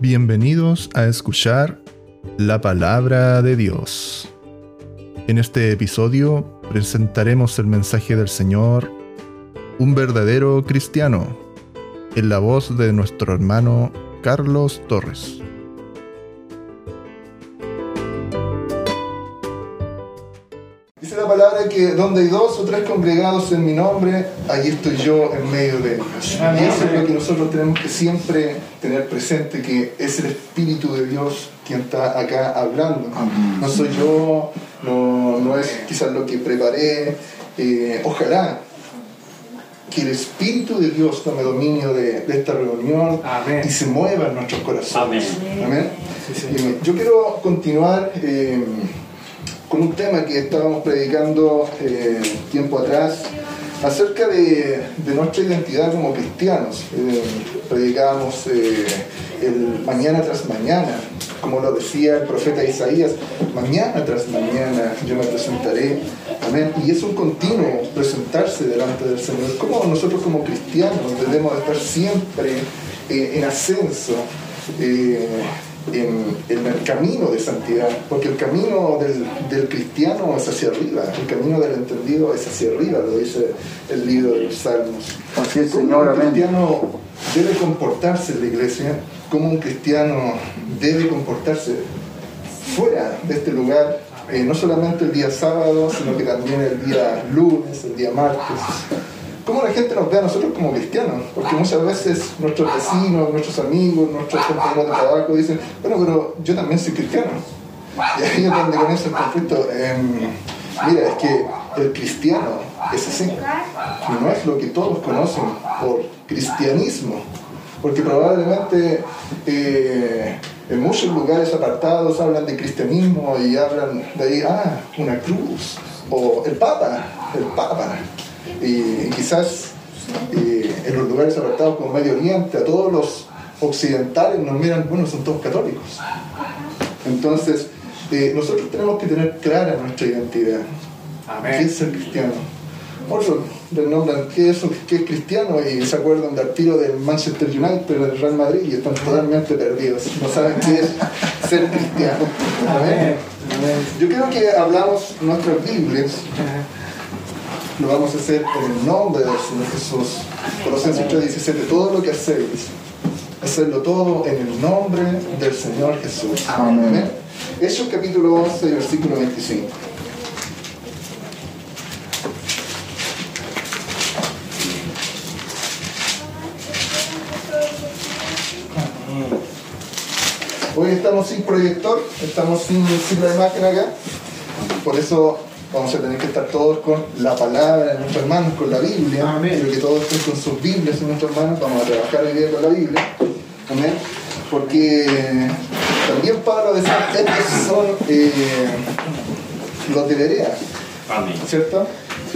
Bienvenidos a escuchar la palabra de Dios. En este episodio presentaremos el mensaje del Señor, un verdadero cristiano, en la voz de nuestro hermano Carlos Torres. Que donde hay dos o tres congregados en mi nombre, allí estoy yo en medio de ellos. Y eso es lo que nosotros tenemos que siempre tener presente, que es el Espíritu de Dios quien está acá hablando. No soy yo, no, no es quizás lo que preparé. Eh, ojalá que el Espíritu de Dios tome dominio de, de esta reunión Amén. y se mueva en nuestros corazones. Amén. Sí, Yo quiero continuar eh, con un tema que estábamos predicando eh, tiempo atrás acerca de, nuestra identidad como cristianos. Eh, predicábamos eh, el mañana tras mañana, como lo decía el profeta Isaías, mañana tras mañana yo me presentaré. Amén. Y es un continuo presentarse delante del Señor. Como nosotros como cristianos debemos estar siempre eh, en ascenso. En, en el camino de santidad, porque el camino del, del cristiano es hacia arriba, el camino del entendido es hacia arriba, lo dice el libro de los Salmos. Así es, ¿Cómo Señor, un cristiano debe comportarse en la iglesia? ¿Cómo un cristiano debe comportarse fuera de este lugar? Eh, no solamente el día sábado, sino que también el día lunes, el día martes. ¿Cómo la gente nos ve a nosotros como cristianos? Porque muchas veces nuestros vecinos, nuestros amigos, nuestros compañeros de trabajo dicen, bueno, pero yo también soy cristiano. Y ahí es donde comienza el conflicto. Mira, es que el cristiano es así. No es lo que todos conocen por cristianismo. Porque probablemente eh, en muchos lugares apartados hablan de cristianismo y hablan de ahí, ah, una cruz. O el Papa, el Papa. Y quizás eh, en los lugares apartados como Medio Oriente, a todos los occidentales nos miran, bueno, son todos católicos. Entonces, eh, nosotros tenemos que tener clara nuestra identidad. ¿Qué Amén. es ser cristiano? Otros le nombran qué es, qué es cristiano y se acuerdan del tiro del Manchester United, del Real Madrid y están totalmente perdidos. No saben qué es ser cristiano. Amén. Amén. Yo creo que hablamos nuestras Biblias, lo vamos a hacer en el nombre del Señor Jesús. Colosenses 3:17, todo lo que hacéis, hacerlo todo en el nombre del Señor Jesús. Amén. Hechos capítulo 11, versículo 25. Hoy estamos sin proyector, estamos sin ciclo de imagen acá, por eso vamos a tener que estar todos con la palabra de nuestros hermanos, con la Biblia. Amén. Quiero que todos estén con sus Biblias, nuestros hermanos, vamos a trabajar hoy día con la Biblia. Amén. Porque también Pablo decía, estos son eh, los de Berea, Amén. ¿cierto?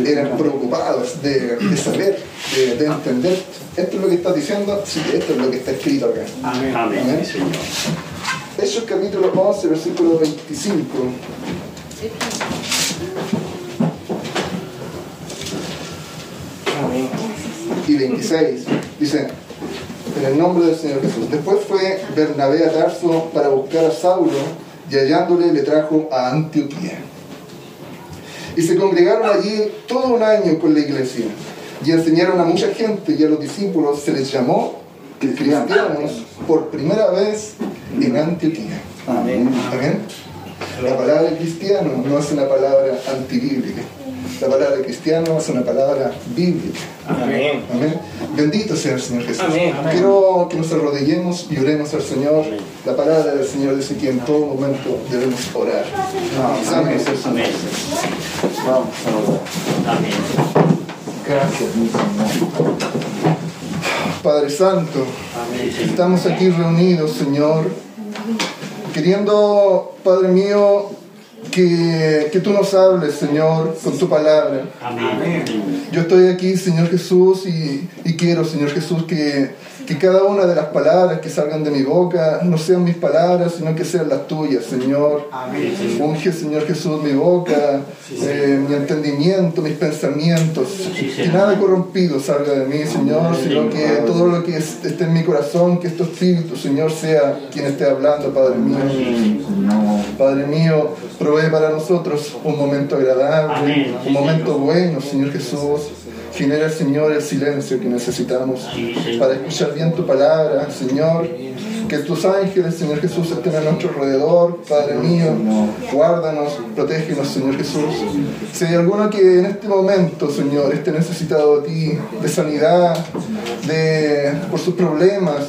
Eran preocupados de, de saber, de, de entender. Esto es lo que está diciendo, sí, esto es lo que está escrito acá. Amén. Amén. Sí, Señor. Hechos capítulo 11, versículo 25. Amén. y 26. Dice, en el nombre del Señor Jesús. Después fue Bernabé a Tarso para buscar a Saulo y hallándole le trajo a Antioquía. Y se congregaron allí todo un año con la iglesia y enseñaron a mucha gente y a los discípulos se les llamó cristianos por primera vez en Antioquía. Amén. Amén. La palabra cristiano no es una palabra antibíblica. La palabra cristiano es una palabra bíblica. Amén. Amén. Bendito sea el Señor Jesús. Amén. Quiero que nos arrodillemos y oremos al Señor. La palabra del Señor dice que en todo momento debemos orar. Amén. Amén. Vamos a orar. Amén. Gracias, mi Señor. Padre Santo, estamos aquí reunidos, Señor, queriendo, Padre mío, que, que tú nos hables, Señor, con tu palabra. Amén. Yo estoy aquí, Señor Jesús, y, y quiero, Señor Jesús, que, que cada una de las palabras que salgan de mi boca no sean mis palabras, sino que sean las tuyas, Señor. Unge, Señor Jesús, mi boca, eh, mi entendimiento, mis pensamientos. Que nada corrompido salga de mí, Señor, sino que todo lo que es- esté en mi corazón, que este espíritu, Señor, sea quien esté hablando, Padre mío. Padre mío, provee para nosotros un momento agradable, Amén. un momento bueno, Señor Jesús. Genera, Señor, el silencio que necesitamos para escuchar bien tu palabra, Señor. Que tus ángeles, Señor Jesús, estén a nuestro alrededor, Padre mío. Guárdanos, protégenos, Señor Jesús. Si hay alguno que en este momento, Señor, esté necesitado de ti, de sanidad, de, por sus problemas,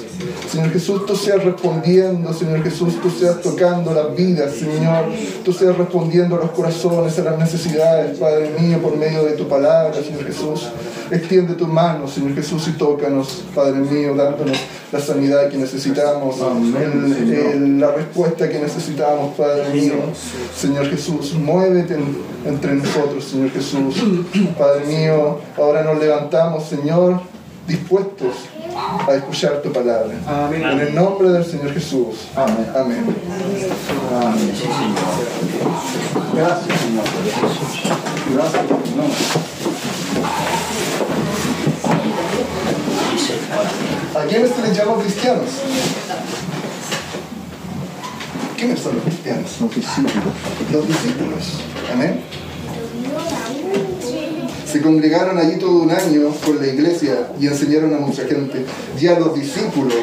Señor Jesús, tú seas respondiendo, Señor Jesús, tú seas tocando las vidas, Señor, tú seas respondiendo a los corazones, a las necesidades, Padre mío, por medio de tu palabra, Señor Jesús. Extiende tu mano, Señor Jesús, y tócanos, Padre mío, dándonos la sanidad que necesitamos, el- el- la respuesta que necesitamos, Padre mío. Señor Jesús, muévete en- entre nosotros, Señor Jesús. Padre mío, ahora nos levantamos, Señor, dispuestos a escuchar tu palabra. En el nombre del Señor Jesús. Amén. Amén. Amén. Sí, Señor. Gracias, Señor. Gracias, Señor. ¿A quiénes se les llama cristianos? ¿Quiénes son los cristianos? Los discípulos. Los discípulos. Amén. Se congregaron allí todo un año con la iglesia y enseñaron a mucha gente. Y a los discípulos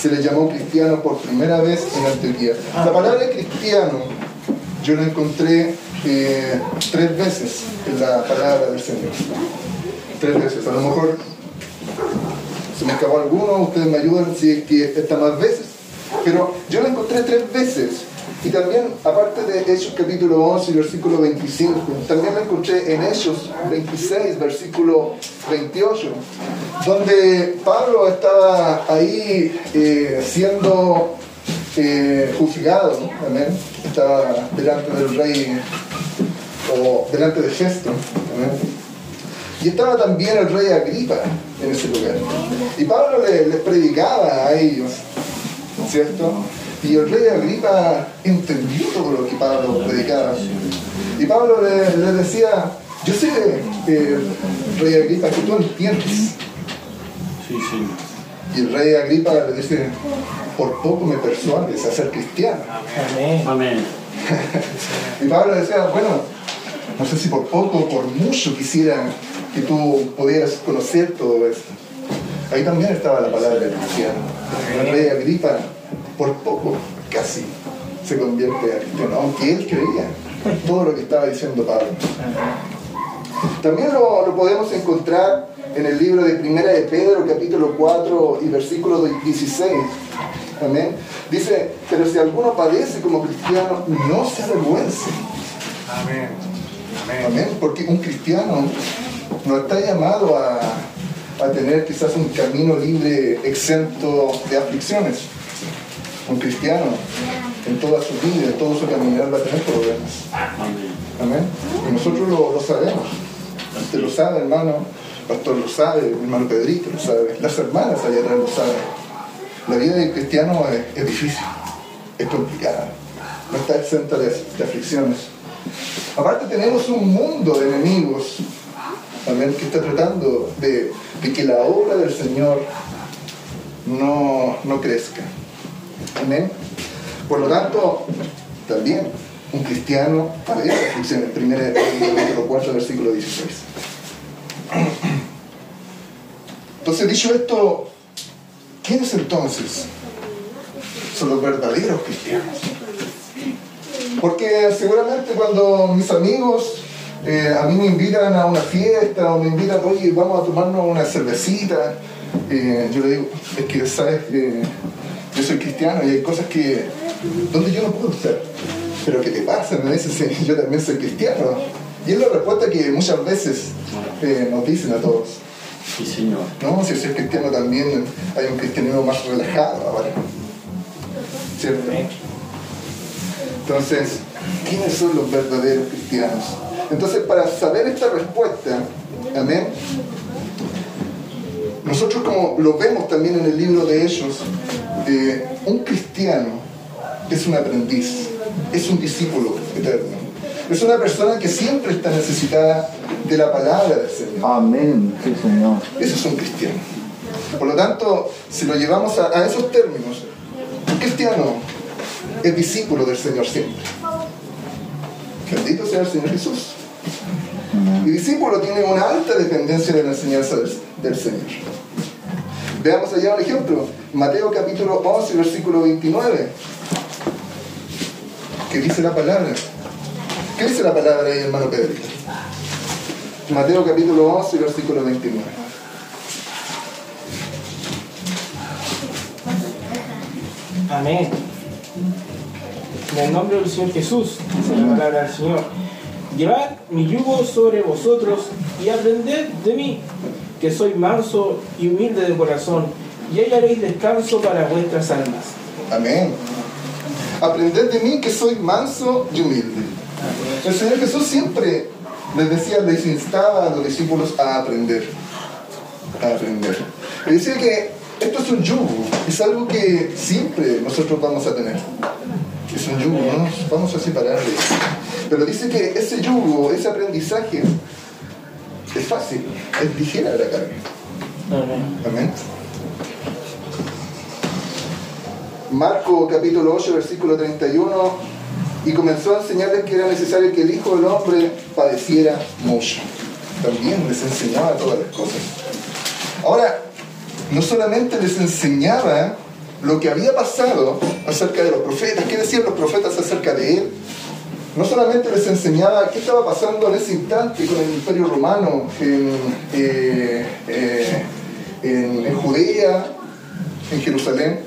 se les llamó cristianos por primera vez en Antioquía. La palabra cristiano yo la encontré eh, tres veces en la palabra del Señor. Tres veces. A lo mejor se me escapó alguno, ustedes me ayudan si es que está más veces. Pero yo la encontré tres veces. Y también, aparte de Hechos capítulo 11, versículo 25, también la encontré en Hechos 26, versículo 28, donde Pablo estaba ahí eh, siendo eh, juzgado, amén. Estaba delante del rey o delante de Festo, amén. Y estaba también el rey Agripa en ese lugar. Y Pablo le- les predicaba a ellos, ¿cierto? Y el rey Agripa entendió todo lo que Pablo predicaba. Y Pablo le, le decía, yo sé, eh, rey Agripa, que tú entiendes. Sí, Señor. Y el rey Agripa le dice, por poco me persuades a ser cristiano. Amén. Y Pablo decía, bueno, no sé si por poco o por mucho quisiera que tú pudieras conocer todo esto. Ahí también estaba la palabra del cristiano. El rey Agripa, por poco, casi, se convierte a cristiano, aunque él creía todo lo que estaba diciendo Pablo. También lo, lo podemos encontrar en el libro de Primera de Pedro, capítulo 4 y versículo 16. Amén. Dice, pero si alguno padece como cristiano, no se avergüence. Amén. Amén. Porque un cristiano no está llamado a, a tener quizás un camino libre, exento de aflicciones. Un cristiano en toda su vida, en todo su caminar va a tener problemas. Amén. Y nosotros lo, lo sabemos. Usted lo sabe, hermano. Pastor lo sabe, mi hermano Pedrito lo sabe. Las hermanas allá atrás lo saben. La vida del cristiano es, es difícil, es complicada. No está exenta de, de aflicciones. Aparte tenemos un mundo de enemigos amén, que está tratando de, de que la obra del Señor no, no crezca. Amén. Por lo tanto, también un cristiano padece. Primera de Pedro, capítulo 4, versículo 16. Entonces, dicho esto, ¿quiénes entonces son los verdaderos cristianos? Porque seguramente cuando mis amigos eh, a mí me invitan a una fiesta o me invitan, oye, vamos a tomarnos una cervecita, eh, yo le digo, es que, ¿sabes? Eh, yo soy cristiano y hay cosas que, donde yo no puedo estar. Pero ¿qué te pasa? Me dicen, sí, yo también soy cristiano. Y es la respuesta que muchas veces eh, nos dicen a todos. Sí, Señor. No, si soy cristiano también hay un cristianismo más relajado ahora. ¿Cierto? Entonces, ¿quiénes son los verdaderos cristianos? Entonces, para saber esta respuesta, amén, nosotros como lo vemos también en el libro de ellos, eh, un cristiano es un aprendiz, es un discípulo eterno. Es una persona que siempre está necesitada de la palabra del Señor. Amén. Sí, Señor. Eso es un cristiano. Por lo tanto, si lo llevamos a, a esos términos, un cristiano es discípulo del Señor siempre. Bendito sea el Señor Jesús. Y discípulo tiene una alta dependencia de la enseñanza del, del Señor. Veamos allá un ejemplo. Mateo capítulo 11, versículo 29. ¿Qué dice la palabra? ¿Qué dice la palabra ahí, hermano Pedro? Mateo capítulo 11, versículo 29. Amén. En el nombre del Señor Jesús, dice la palabra del Señor. Llevad mi yugo sobre vosotros y aprended de mí, que soy manso y humilde de corazón, y hallaréis descanso para vuestras almas. Amén. Aprended de mí que soy manso y humilde. El Señor Jesús siempre les decía, les instaba a los discípulos a aprender. A aprender. Y decía que esto es un yugo, es algo que siempre nosotros vamos a tener. Es un yugo, no nos vamos a separar de eso. Pero dice que ese yugo, ese aprendizaje, es fácil, es ligera la carga. Amén. Amén. Marco capítulo 8, versículo 31, y comenzó a enseñarles que era necesario que el Hijo del Hombre padeciera mucho. También les enseñaba todas las cosas. Ahora, no solamente les enseñaba lo que había pasado acerca de los profetas, qué decían los profetas acerca de él, no solamente les enseñaba qué estaba pasando en ese instante con el imperio romano eh, eh, en- en Judea, en Jerusalén,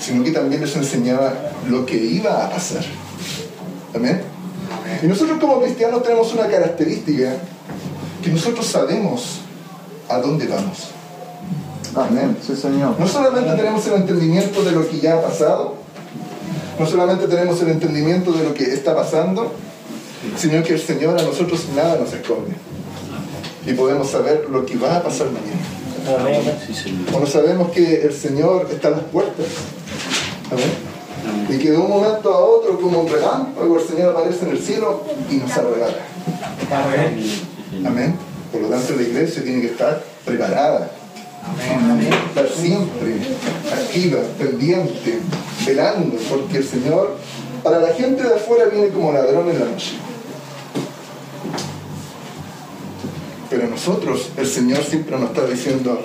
sino que también les enseñaba lo que iba a pasar. Amén. Y nosotros como cristianos tenemos una característica que nosotros sabemos a dónde vamos. Amén. Sí, Señor. No solamente tenemos el entendimiento de lo que ya ha pasado, no solamente tenemos el entendimiento de lo que está pasando, sino que el Señor a nosotros nada nos esconde. Y podemos saber lo que va a pasar mañana. Amén. Sí, Señor. Cuando sabemos que el Señor está a las puertas. Amén. Amén. Y que de un momento a otro, como un relámpago, el Señor aparece en el cielo y nos arrebata. Amén. Amén. Por lo tanto, la iglesia tiene que estar preparada, estar siempre activa, pendiente, velando, porque el Señor, para la gente de afuera, viene como ladrón en la noche. Pero nosotros, el Señor siempre nos está diciendo,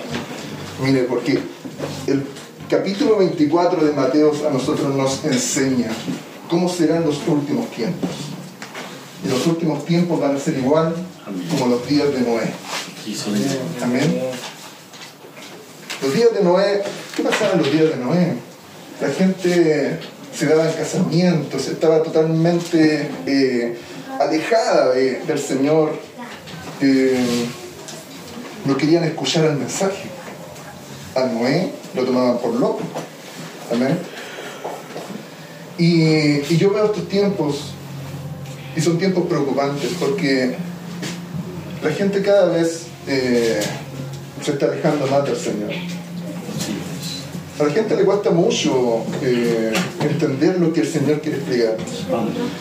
mire, porque el capítulo 24 de Mateo a nosotros nos enseña cómo serán los últimos tiempos. Y los últimos tiempos van a ser igual como los días de Noé. Amén. Los días de Noé, ¿qué pasaba en los días de Noé? La gente se daba en casamientos, estaba totalmente eh, alejada de- del Señor, eh, no querían escuchar el mensaje. A Noé lo tomaban por loco. Amén. Y, y yo veo estos tiempos, y son tiempos preocupantes, porque la gente cada vez eh, se está alejando más del Señor. A la gente le cuesta mucho eh, entender lo que el Señor quiere explicarnos.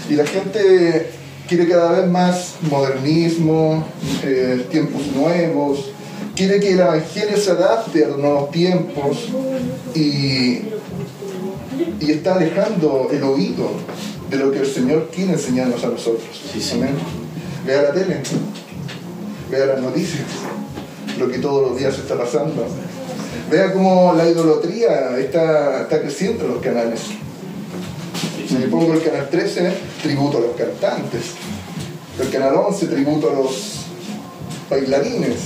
Y la gente quiere cada vez más modernismo, eh, tiempos nuevos, quiere que el Evangelio se adapte a los nuevos tiempos y, y está alejando el oído de lo que el Señor quiere enseñarnos a nosotros. Sí, Señor. Amén. Vea la tele, vea las noticias, lo que todos los días está pasando. Vea cómo la idolatría está, está creciendo en los canales. Si me pongo el canal 13, tributo a los cantantes. El canal 11, tributo a los bailarines.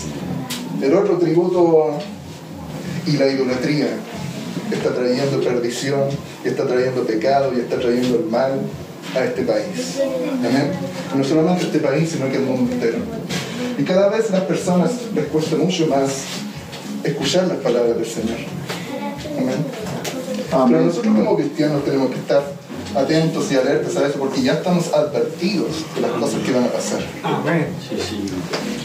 El otro tributo y la idolatría está trayendo perdición, está trayendo pecado y está trayendo el mal a este país. Amén. No solamente a este país, sino que al mundo entero. Y cada vez las personas les cuesta mucho más escuchar las palabras del Señor. Amén. Pero nosotros como cristianos tenemos que estar atentos y alertas a eso porque ya estamos advertidos de las cosas que van a pasar. Amén.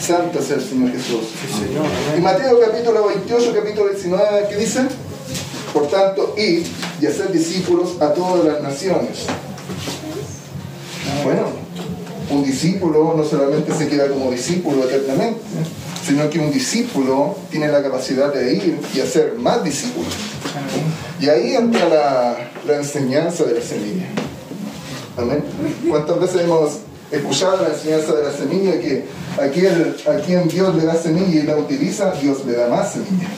Santo sea el Señor Jesús. Sí, Señor. Y Mateo capítulo 28, capítulo 19, ¿qué dice? Por tanto, id y hacer discípulos a todas las naciones. Bueno, un discípulo no solamente se queda como discípulo eternamente, sino que un discípulo tiene la capacidad de ir y hacer más discípulos. Y ahí entra la, la enseñanza de la semilla. Amén. ¿Cuántas veces hemos escuchado la enseñanza de la semilla que a quien, a quien Dios le da semilla y la utiliza, Dios le da más semilla?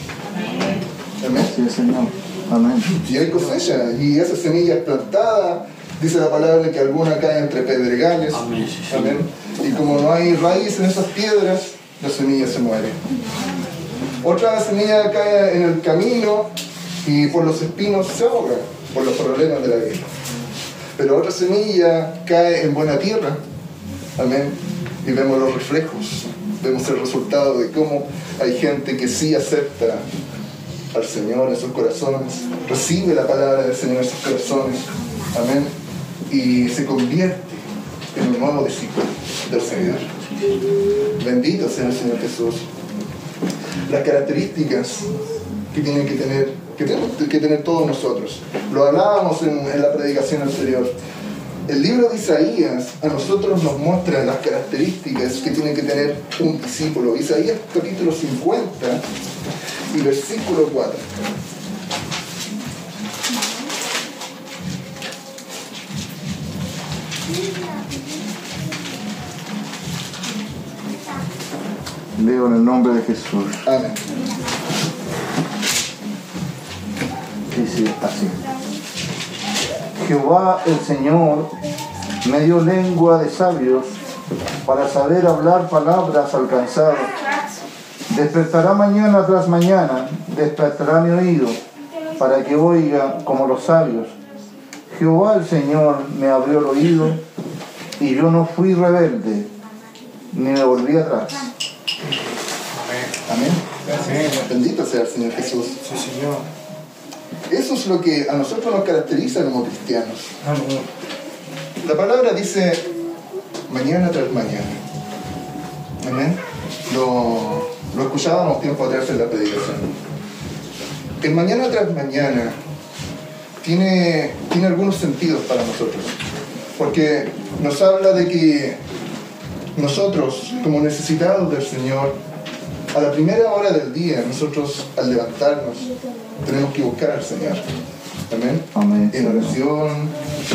Amén. Sí, Señor. Amén. Y hay cosecha, y esa semilla es plantada, dice la palabra que alguna cae entre pedregales. Amén, sí, sí. Amén. Y como no hay raíz en esas piedras, la semilla se muere. Otra semilla cae en el camino y por los espinos se ahoga, por los problemas de la vida. Pero otra semilla cae en buena tierra. Amén. Y vemos los reflejos, vemos el resultado de cómo hay gente que sí acepta al Señor en sus corazones, recibe la palabra del Señor en sus corazones. Amén. Y se convierte en un nuevo discípulo del Señor. Bendito sea el Señor Jesús. Las características que tienen que tener, que tenemos que tener todos nosotros. Lo hablábamos en, la predicación anterior. El libro de Isaías a nosotros nos muestra las características que tiene que tener un discípulo. Isaías capítulo 50 y versículo 4. Leo en el nombre de Jesús. Amén. Dice así. Jehová el Señor me dio lengua de sabios para saber hablar palabras alcanzadas. Despertará mañana tras mañana, despertará mi oído para que oiga como los sabios. Jehová el Señor me abrió el oído y yo no fui rebelde, ni me volví atrás. Amén. Amén. Bendito sea el Señor Jesús. Sí, Señor. Eso es lo que a nosotros nos caracteriza como cristianos. Amén. La palabra dice mañana tras mañana. Amén. Lo, lo escuchábamos tiempo atrás en la predicación. El mañana tras mañana tiene, tiene algunos sentidos para nosotros. Porque nos habla de que nosotros, como necesitados del Señor, a la primera hora del día, nosotros al levantarnos, tenemos que buscar al Señor. Amén. Amén. En oración,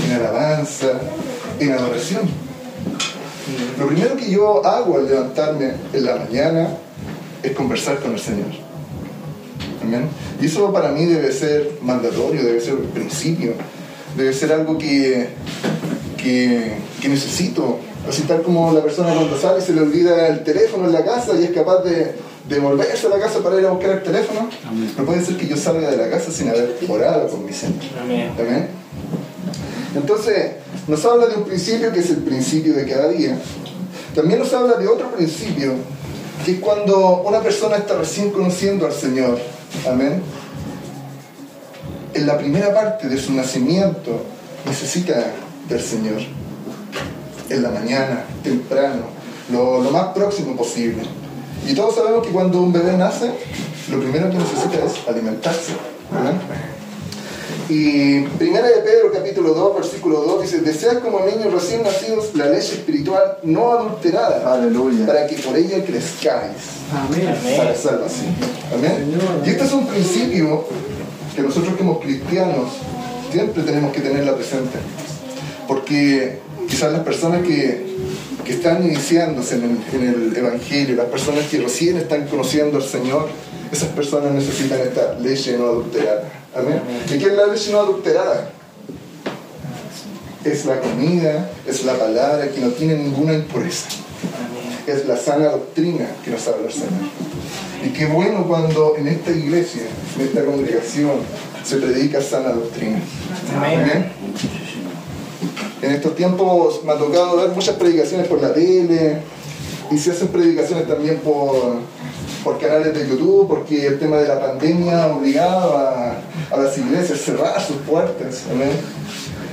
en alabanza, en adoración. Lo primero que yo hago al levantarme en la mañana es conversar con el Señor. Amén. Y eso para mí debe ser mandatorio, debe ser un principio, debe ser algo que, que, que necesito. Así tal como la persona cuando sale se le olvida el teléfono en la casa y es capaz de, de volverse a la casa para ir a buscar el teléfono, Amén. no puede ser que yo salga de la casa sin haber orado con mi. Amén. Amén. Entonces, nos habla de un principio que es el principio de cada día. También nos habla de otro principio, que es cuando una persona está recién conociendo al Señor. Amén. En la primera parte de su nacimiento necesita del Señor. En la mañana, temprano, lo, lo más próximo posible. Y todos sabemos que cuando un bebé nace, lo primero que necesita es alimentarse. ¿verdad? Y primera de Pedro capítulo 2, versículo 2 dice, deseas como niños recién nacidos la leche espiritual no adulterada, Aleluya. para que por ella crezcáis Amén. para salvación. Amén. Y este es un principio que nosotros como cristianos siempre tenemos que tenerla presente. Porque quizás las personas que, que están iniciándose en el, en el Evangelio, las personas que recién están conociendo al Señor, esas personas necesitan esta leche no adulterada. Amén. ¿Y qué es la leche no adulterada? Es la comida, es la palabra que no tiene ninguna impureza es la sana doctrina que nos habla el Señor. Y qué bueno cuando en esta iglesia, en esta congregación, se predica sana doctrina. Amén. En estos tiempos me ha tocado ver muchas predicaciones por la tele y se hacen predicaciones también por, por canales de YouTube porque el tema de la pandemia obligaba a, a las iglesias a cerrar sus puertas. Amén.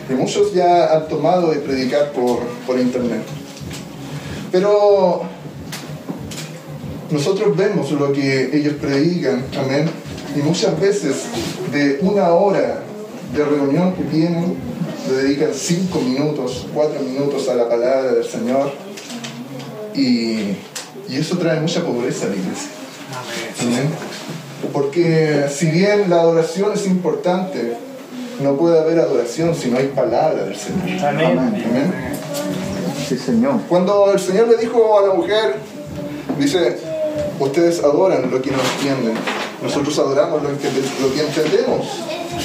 Y muchos ya han tomado de predicar por, por internet. Pero nosotros vemos lo que ellos predican, amén. Y muchas veces de una hora de reunión que tienen, le dedican cinco minutos, cuatro minutos a la palabra del Señor. Y, y eso trae mucha pobreza a la iglesia. Amén. Porque si bien la adoración es importante, no puede haber adoración si no hay palabra del Señor. Amén. Amén. Sí, Señor. Cuando el Señor le dijo a la mujer, dice, ustedes adoran lo que no entienden, nosotros adoramos lo que, lo que entendemos,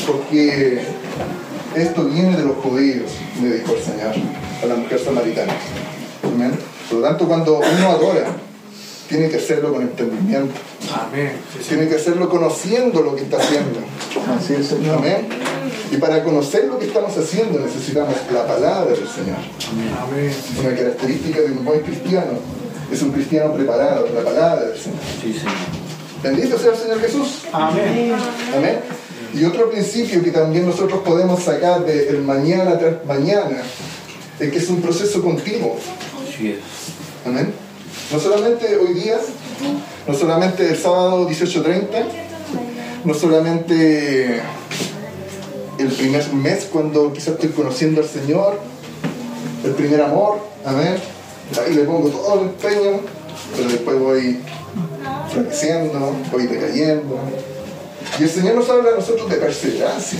porque esto viene de los judíos, le dijo el Señor a la mujer samaritana. Amén. Por lo tanto, cuando uno adora, tiene que hacerlo con entendimiento, Amén. Sí, sí. tiene que hacerlo conociendo lo que está haciendo. Así es, Señor. Amén. Y para conocer lo que estamos haciendo necesitamos la palabra del Señor. Amén. Una característica de un buen cristiano es un cristiano preparado, la palabra del Señor. Sí, Señor. Bendito sea el Señor Jesús. Amén. Amén. Y otro principio que también nosotros podemos sacar de el mañana tras mañana es que es un proceso continuo. Amén. No solamente hoy día, no solamente el sábado 18.30, no solamente el primer mes cuando quizás estoy conociendo al Señor, el primer amor, amén. Ahí le pongo todo el empeño, pero después voy floreciendo, voy decayendo. Y el Señor nos habla a nosotros de perseverancia.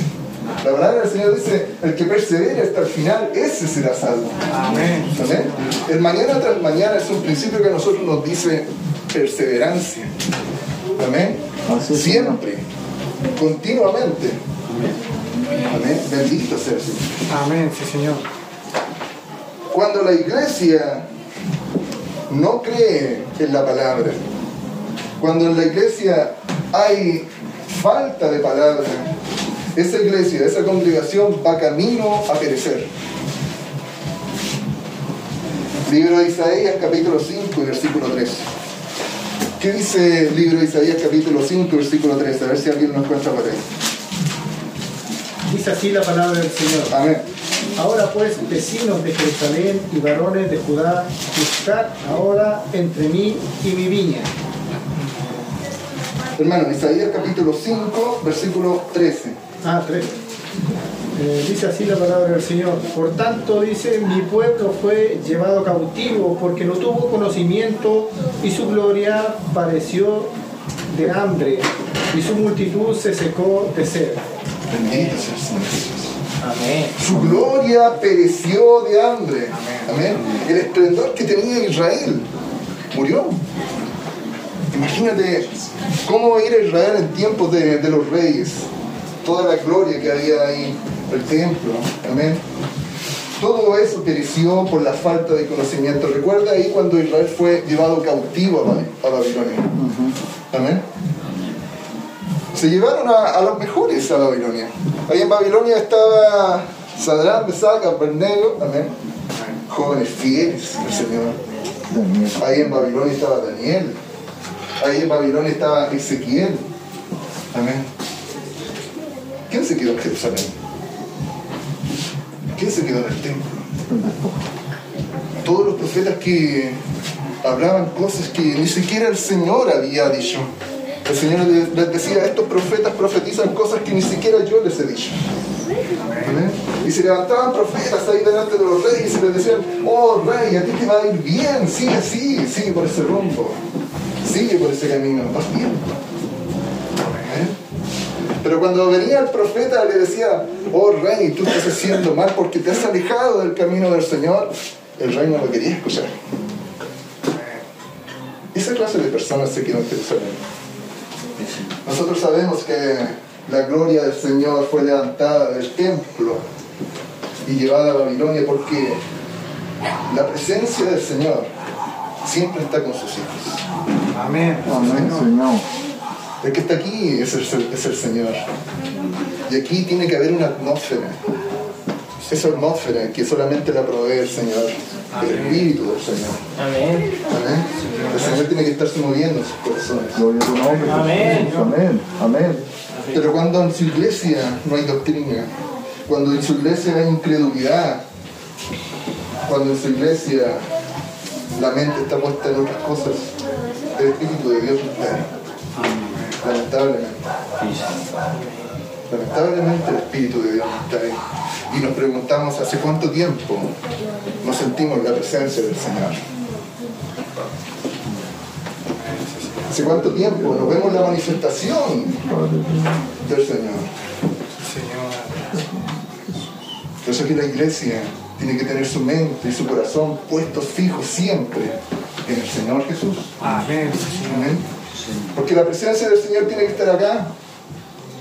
La palabra del Señor dice, el que persevera hasta el final, ese será salvo. Amén. Amén. El mañana tras mañana es un principio que a nosotros nos dice perseverancia. Amén. Siempre, continuamente. Amén. Bendito sea el Señor. Amén. Sí, Señor. Cuando la iglesia no cree en la palabra, cuando en la iglesia hay falta de palabra, esa iglesia, esa congregación va camino a perecer. Libro de Isaías, capítulo 5 y versículo 3. ¿Qué dice el libro de Isaías, capítulo 5 y versículo 3? A ver si alguien nos cuenta por ahí. Dice así la palabra del Señor. Amén. Ahora pues, vecinos de Jerusalén y varones de Judá, buscad ahora entre mí y mi viña. Hermano, Isaías, capítulo 5, versículo 13. Ah, tres. Eh, dice así la palabra del Señor. Por tanto, dice, mi pueblo fue llevado cautivo porque no tuvo conocimiento y su gloria pareció de hambre y su multitud se secó de sed. Bendito sea el Señor Jesús. Amén. Su gloria pereció de hambre. Amén. El esplendor que tenía Israel murió. Imagínate cómo era Israel en tiempos de, de los reyes. Toda la gloria que había ahí, el templo. Amén. Todo eso pereció por la falta de conocimiento. Recuerda ahí cuando Israel fue llevado cautivo a Babi- a Babilonia. Amén. Se llevaron a, a los mejores a Babilonia. Ahí en Babilonia estaba Sadrán, Mesac, Abednego, amén. Jóvenes fieles al Señor. Ahí en Babilonia estaba Daniel. Ahí en Babilonia estaba Ezequiel. Amén. ¿Quién se quedó en Jerusalén? ¿Quién se quedó en el templo? Todos los profetas que hablaban cosas que ni siquiera el Señor había dicho. El Señor les decía, estos profetas profetizan cosas que ni siquiera yo les he dicho. Amén. Y se levantaban profetas ahí delante de los reyes y les decían, oh rey, a ti te va a ir bien, sigue así, sigue por ese rumbo, sigue por ese camino, vas bien. Amén. Pero cuando venía el profeta le decía, oh rey, tú estás haciendo mal porque te has alejado del camino del Señor, el rey no lo quería escuchar. Esa clase de personas se quedó en Jerusalén. Nosotros sabemos que la gloria del Señor fue levantada del templo y llevada a Babilonia porque la presencia del Señor siempre está con sus hijos. Amén. Amén, Señor. El que está aquí es el, es el Señor. Y aquí tiene que haber una atmósfera. Esa atmósfera que solamente la provee el Señor, el Espíritu del Señor. Amén. Amén. El Señor tiene que estarse moviendo en sus corazones. Gloria a tu nombre. Amén. Amén. Amén. Pero cuando en su iglesia no hay doctrina, Cuando en su iglesia hay incredulidad, cuando en su iglesia la mente está puesta en otras cosas, el Espíritu de Dios ahí. Lamentablemente. Lamentablemente el Espíritu de Dios no está ahí. Y nos preguntamos hace cuánto tiempo nos sentimos la presencia del Señor. Hace cuánto tiempo nos vemos la manifestación del Señor. Por eso que la iglesia tiene que tener su mente y su corazón puestos fijos siempre en el Señor Jesús. Amén. Amén. Porque la presencia del Señor tiene que estar acá.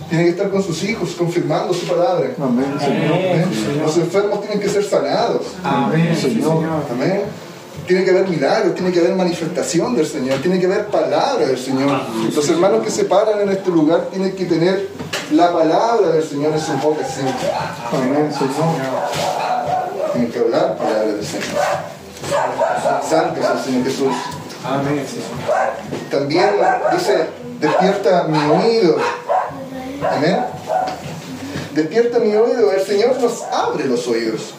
Tiene que estar con sus hijos, confirmando su palabra. Amén, Señor. Amén. Los enfermos tienen que ser sanados. Amén, Señor. Amén. Tiene que haber milagros, tiene que haber manifestación del Señor, tiene que haber palabra del Señor. Los hermanos que se paran en este lugar tienen que tener la palabra del Señor en su boca siempre. Amén, Señor. Tienen que hablar palabra del Señor. Santo es el Señor Jesús. Amén. También dice, despierta mi oído. Amén. Despierta mi oído. El Señor nos abre los oídos.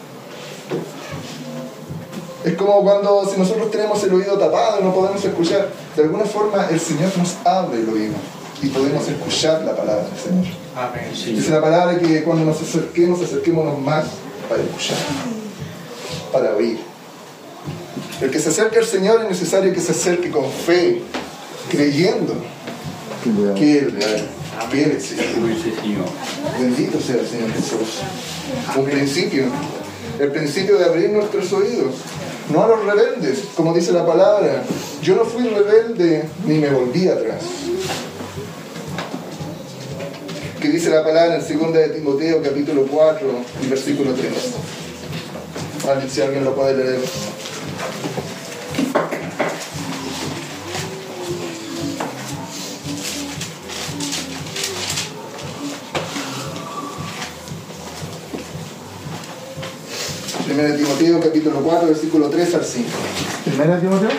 Es como cuando si nosotros tenemos el oído tapado y no podemos escuchar. De alguna forma el Señor nos abre el oído y podemos escuchar la palabra del Señor. Amén. Dice la palabra que cuando nos acerquemos, acerquémonos más para escuchar, para oír. El que se acerque al Señor es necesario que se acerque con fe, creyendo que Él, que Él existe. Bendito sea el Señor Jesús. Un principio, el principio de abrir nuestros oídos. No a los rebeldes, como dice la palabra. Yo no fui rebelde ni me volví atrás. Que dice la palabra en 2 de Timoteo capítulo 4 y versículo 3. A ver si alguien lo puede leer. Primera de Timoteo capítulo 4 versículo 3 al 5. Primera Timoteo.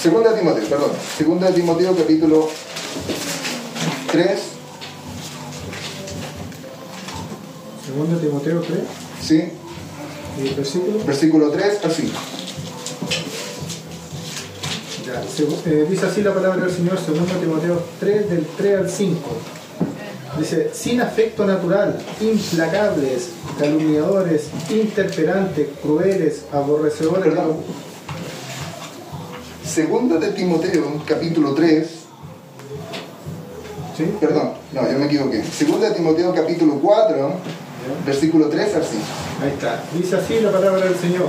Segunda de Timoteo, perdón. Segunda de Timoteo capítulo 3, Segundo Timoteo 3, ¿sí? y el versículo. Versículo 3 al 5. Eh, dice así la palabra del Señor, segundo Timoteo 3, del 3 al 5. Dice, sin afecto natural, implacables, calumniadores, interperantes, crueles, aborrecedores Perdón. Segunda de Timoteo capítulo 3, ¿Sí? perdón, no, yo me equivoqué. Segunda de Timoteo capítulo 4, versículo 3 al 5. Ahí está. Dice así la palabra del Señor.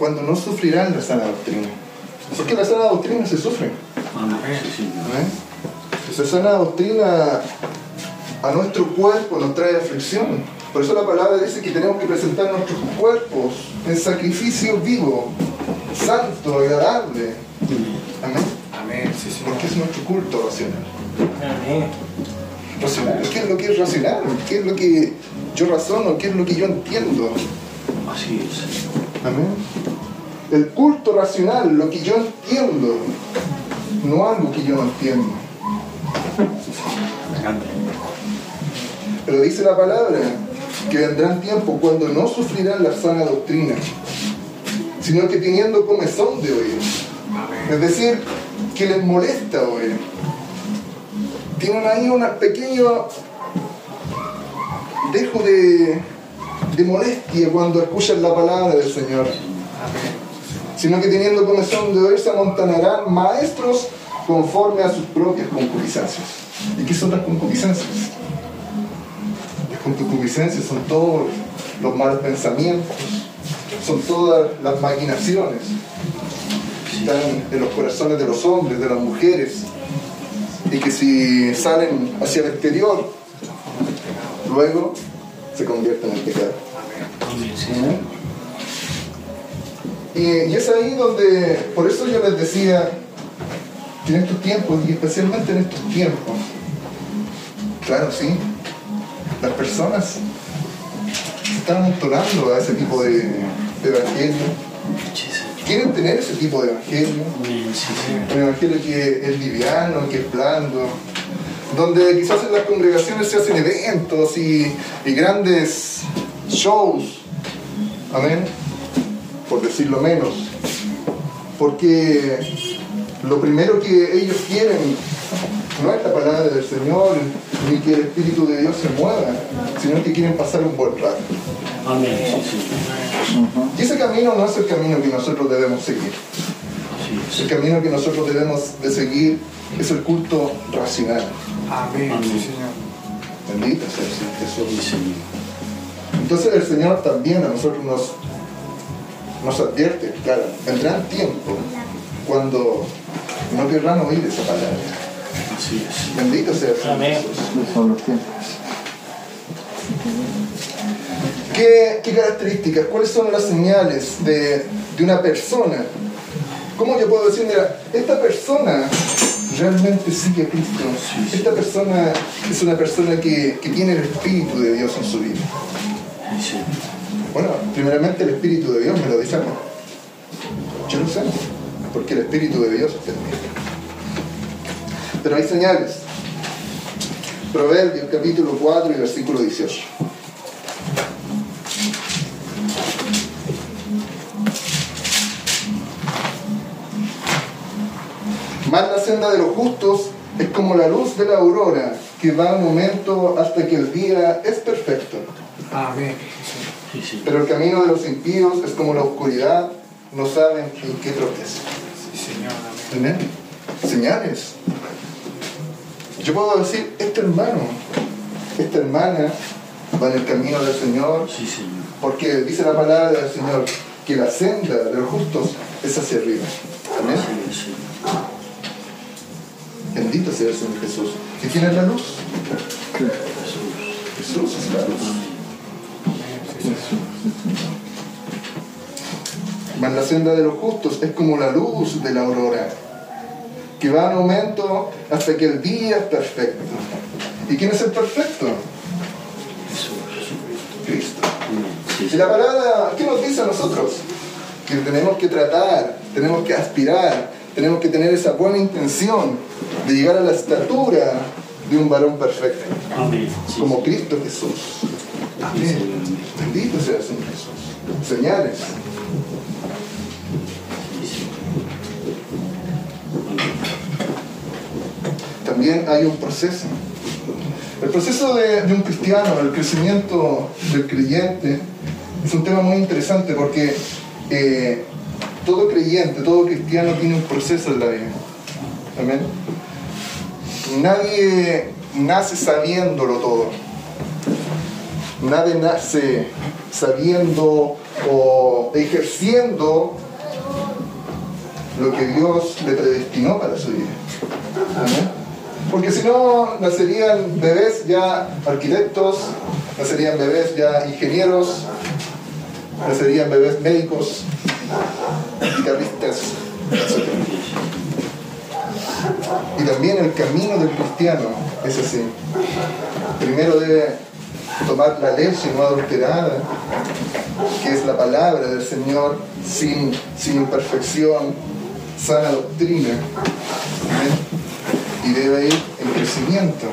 cuando no sufrirán la sana doctrina. Porque la sana doctrina se sufre. Amén, Señor. Amén. Esa sana doctrina a nuestro cuerpo nos trae aflicción. Por eso la palabra dice que tenemos que presentar nuestros cuerpos en sacrificio vivo, santo, agradable. Amén. Amén, sí, Señor. Porque es nuestro culto racional. Amén. Racional. ¿Qué es lo que es racional? ¿Qué es lo que yo razono? ¿Qué es lo que yo entiendo? Así es. Amén. El culto racional, lo que yo entiendo, no algo que yo no entiendo. Pero dice la palabra que vendrán tiempos cuando no sufrirán la sana doctrina, sino que teniendo comezón de oír. Es decir, que les molesta oír. Tienen ahí un pequeño dejo de, de molestia cuando escuchan la palabra del Señor. Sino que teniendo comezón de oír se amontonarán maestros conforme a sus propias concupiscencias. ¿Y qué son las concupiscencias? Las concupiscencias son todos los malos pensamientos, son todas las maquinaciones que están en los corazones de los hombres, de las mujeres, y que si salen hacia el exterior, luego se convierten en pecado. Sí, Amén. Y, y es ahí donde, por eso yo les decía que en estos tiempos, y especialmente en estos tiempos, claro, sí, las personas se están amontonando a ese tipo de, de evangelio, quieren tener ese tipo de evangelio, un evangelio que es liviano, que es blando, donde quizás en las congregaciones se hacen eventos y, y grandes shows, amén, por decirlo menos, porque lo primero que ellos quieren no es la palabra del Señor, ni que el Espíritu de Dios se mueva, sino que quieren pasar un buen rato. Amén. Y ese camino no es el camino que nosotros debemos seguir. El camino que nosotros debemos de seguir es el culto racional. Amén, sí, Señor. Bendito sea el Señor Sí, Jesús. Señor. Entonces el Señor también a nosotros nos, nos advierte, claro, vendrán tiempos cuando no querrán oír esa palabra. Así es. Bendito sea el Señor Amén. Jesús. Son los tiempos. ¿Qué, qué características? ¿Cuáles son las señales de, de una persona? ¿Cómo yo puedo decir, mira, esta persona realmente sigue a Cristo? Esta persona es una persona que, que tiene el Espíritu de Dios en su vida. Bueno, primeramente el Espíritu de Dios me lo dice a mí. Yo lo sé, porque el Espíritu de Dios está en mí. Pero hay señales. Proverbios capítulo 4 y versículo 18. Más la senda de los justos es como la luz de la aurora, que va un momento hasta que el día es perfecto. Amén. Pero el camino de los impíos es como la oscuridad, no saben en qué tropezan. Sí, Señor. Amén. Amén. Señales. Yo puedo decir, este hermano, esta hermana va en el camino del Señor, Sí, Señor. porque dice la palabra del Señor que la senda de los justos es hacia arriba. Amén. Sí, Señor. Bendito sea el Señor Jesús. ¿Y quién es la luz? Jesús. Jesús es la luz. Mas la senda de los justos es como la luz de la aurora, que va en aumento hasta que el día es perfecto. ¿Y quién es el perfecto? Jesús. Cristo. Y la palabra, ¿qué nos dice a nosotros? Que tenemos que tratar, tenemos que aspirar, tenemos que tener esa buena intención de llegar a la estatura de un varón perfecto, como. Cristo Jesús. Amén. Bendito sea el Señor Jesús. Señales. También hay un proceso. El proceso de, de un cristiano, el crecimiento del creyente, es un tema muy interesante porque eh, todo creyente, todo cristiano tiene un proceso en la vida. Amén. Nadie nace sabiéndolo todo. Nadie nace sabiendo o ejerciendo lo que Dios le predestinó para su vida. Amén. Porque si no, nacerían bebés ya arquitectos, nacerían bebés ya ingenieros, nacerían bebés médicos, etc. Y también el camino del cristiano es así. Primero debe tomar la leche no adulterada, que es la palabra del Señor, sin, sin imperfección, sana doctrina. Y debe ir en crecimiento.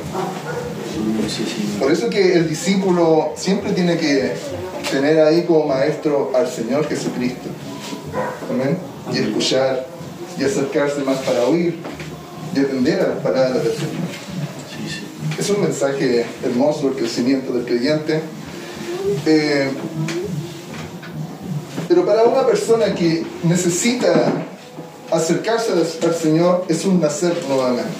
Por eso que el discípulo siempre tiene que tener ahí como maestro al Señor Jesucristo. Amén. Y escuchar y acercarse más para oír y atender a las palabras del Señor. Sí. Es un mensaje hermoso el crecimiento del creyente. Eh, pero para una persona que necesita acercarse al Señor es un nacer nuevamente.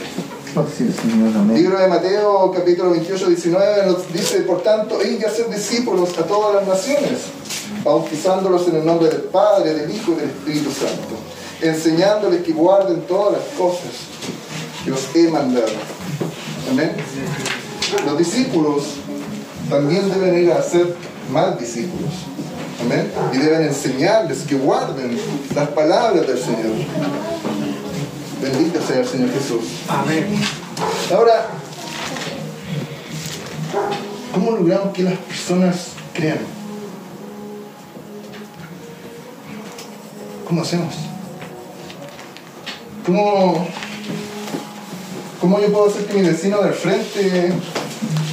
Es, Señor. Amén. Libro de Mateo, capítulo 28, 19, nos dice, por tanto, id y hacer discípulos a todas las naciones, bautizándolos en el nombre del Padre, del Hijo y del Espíritu Santo, enseñándoles que guarden todas las cosas que os he mandado. Amén. Los discípulos también deben ir a ser más discípulos. Amén. Y deben enseñarles que guarden las palabras del Señor. Bendito sea el Señor Jesús. Amén. Ahora, ¿cómo logramos que las personas crean? ¿Cómo hacemos? ¿Cómo, ¿Cómo yo puedo hacer que mi vecino del frente,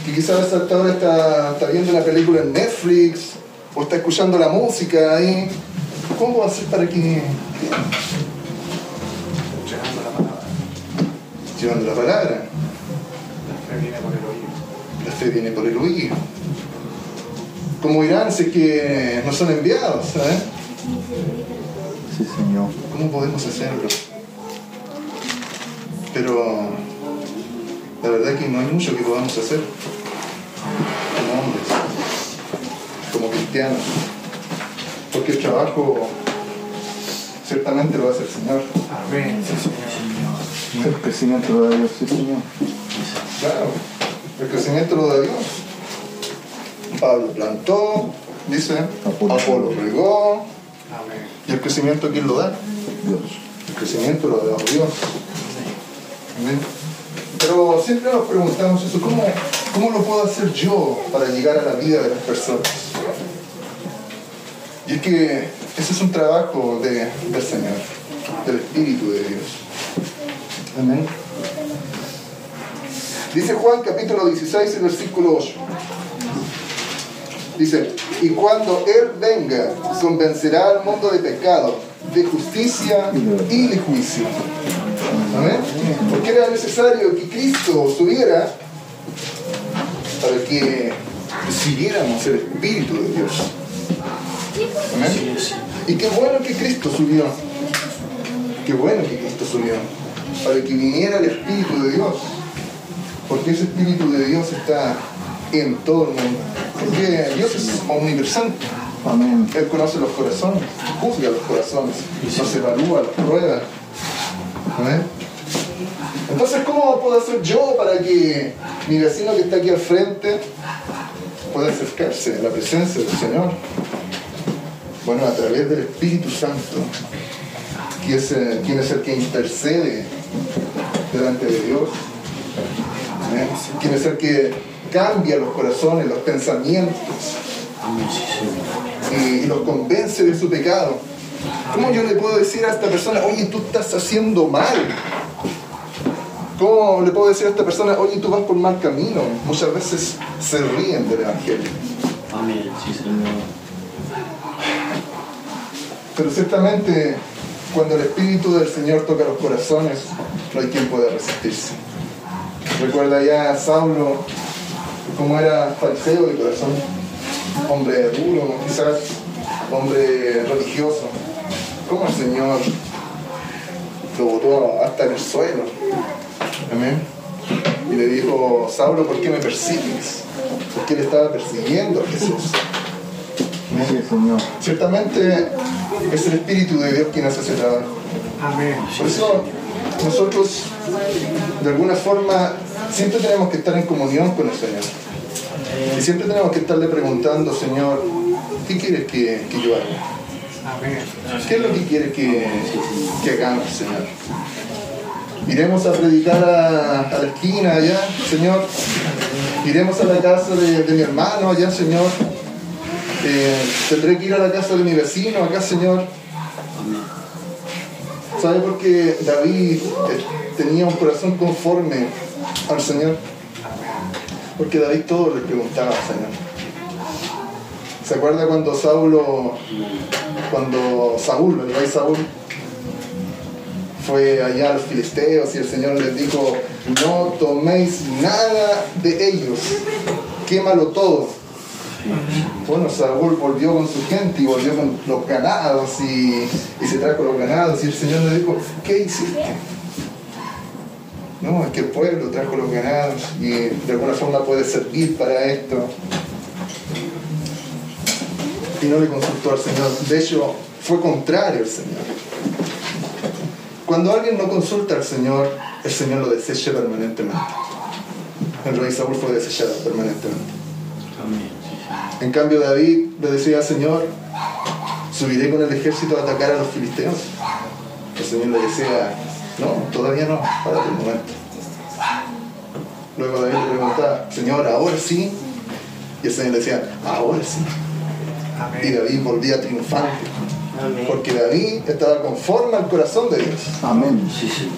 que quizás hasta ahora está, está viendo una película en Netflix o está escuchando la música ahí, ¿cómo puedo hacer para que Llegando la palabra. llevando la palabra? La fe viene por el oído. La fe viene por el oír. Como irán si es que no son enviados? ¿sabes? Sí, Señor. ¿Cómo podemos hacerlo? Pero la verdad que no hay mucho que podamos hacer como hombres, como cristianos. Porque el trabajo ciertamente lo hace el Señor. Amén. Sí, Señor. El crecimiento lo da Dios, sí, Señor. Claro, el crecimiento lo da Dios. Pablo plantó, dice, Apolo. Apolo regó. Y el crecimiento ¿quién lo da? Dios. El crecimiento lo da Dios. Amén. Pero siempre nos preguntamos eso, ¿cómo, ¿cómo lo puedo hacer yo para llegar a la vida de las personas? Y es que ese es un trabajo de- del Señor, del Espíritu de Dios. Amén. Dice Juan capítulo 16, versículo 8. Dice, y cuando Él venga, convencerá al mundo de pecado, de justicia y de juicio. Amén. Porque era necesario que Cristo subiera para que siguiéramos el Espíritu de Dios. Amén. Y qué bueno que Cristo subió. Qué bueno que Cristo subió. Para que viniera el Espíritu de Dios. Porque ese Espíritu de Dios está en todo el mundo. Porque Dios es omnipresente. Amén. Él conoce los corazones, juzga los corazones, los evalúa, los prueba. Amén. Entonces, ¿cómo puedo hacer yo para que mi vecino que está aquí al frente pueda acercarse a la presencia del Señor? Bueno, a través del Espíritu Santo, que es, quien es el que intercede delante de Dios. Es el que cambia los corazones, los pensamientos y, y los convence de su pecado. ¿Cómo yo le puedo decir a esta persona, oye, tú estás haciendo mal? ¿Cómo le puedo decir a esta persona, oye, tú vas por mal camino? Muchas veces se ríen del Evangelio. Amén, sí, Señor. Pero ciertamente, cuando el Espíritu del Señor toca los corazones, no hay quien pueda resistirse. Recuerda ya a Saulo, cómo era fariseo de corazón, hombre duro, quizás, hombre religioso. Cómo el Señor lo botó hasta en el suelo. Amén. Y le dijo, Saulo, ¿por qué me persigues? Porque él estaba persiguiendo a Jesús. Sí, Señor. Ciertamente es el Espíritu de Dios quien hace ese trabajo. Amén. Por eso nosotros, de alguna forma, siempre tenemos que estar en comunión con el Señor. Y siempre tenemos que estarle preguntando, Señor, ¿qué quieres que, que yo haga? ¿Qué es lo que quieres que, que hagamos, Señor? Iremos a predicar a, la esquina allá, Señor. Iremos a la casa de, de mi hermano allá, Señor. Eh, tendré que ir a la casa de mi vecino acá, Señor. ¿Sabe por qué David eh, tenía un corazón conforme al Señor? Porque David todo le preguntaba al Señor. ¿Se acuerda cuando Saulo, cuando Saúl, el rey Saúl, fue allá a los filisteos y el Señor les dijo, no toméis nada de ellos, quémalo todo. Bueno, Saúl volvió con su gente y volvió con los ganados y, y se trajo los ganados y el Señor le dijo, ¿qué hiciste? No, es que el pueblo trajo los ganados y de alguna forma puede servir para esto. Y no le consultó al Señor. De hecho, fue contrario al Señor. Cuando alguien no consulta al Señor, el Señor lo desecha permanentemente. El rey Saúl fue desechado permanentemente. Sí. En cambio David le decía al Señor, subiré con el ejército a atacar a los filisteos. El Señor le decía, no, todavía no, párate un momento. Luego David le preguntaba, Señor, ahora sí. Y el Señor le decía, ahora sí. Y. David volvía triunfante. Amén. Porque David estaba conforme al corazón de Dios. Amén. Sí, Señor.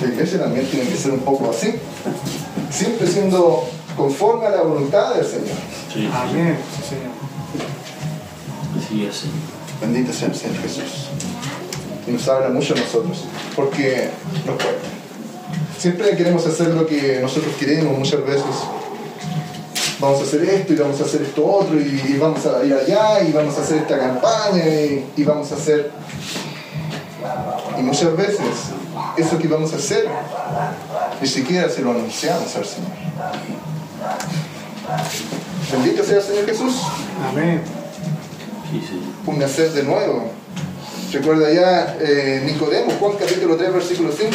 La iglesia también tiene que ser un poco así. Siempre siendo conforme a la voluntad del Señor. Sí. Amén. Sí, Señor. Así es, Señor. Bendito sea el Señor Jesús. Y nos habla mucho a nosotros, porque nos cuesta. Siempre queremos hacer lo que nosotros queremos muchas veces. Vamos a hacer esto y vamos a hacer esto otro y, y vamos a ir allá y vamos a hacer esta campaña y, y vamos a hacer... Y muchas veces eso que vamos a hacer ni siquiera se lo anunciamos al Señor. Bendito sea el Señor Jesús Amén. Un nacer de nuevo. Recuerda ya eh, Nicodemo, Juan capítulo 3, versículo 5.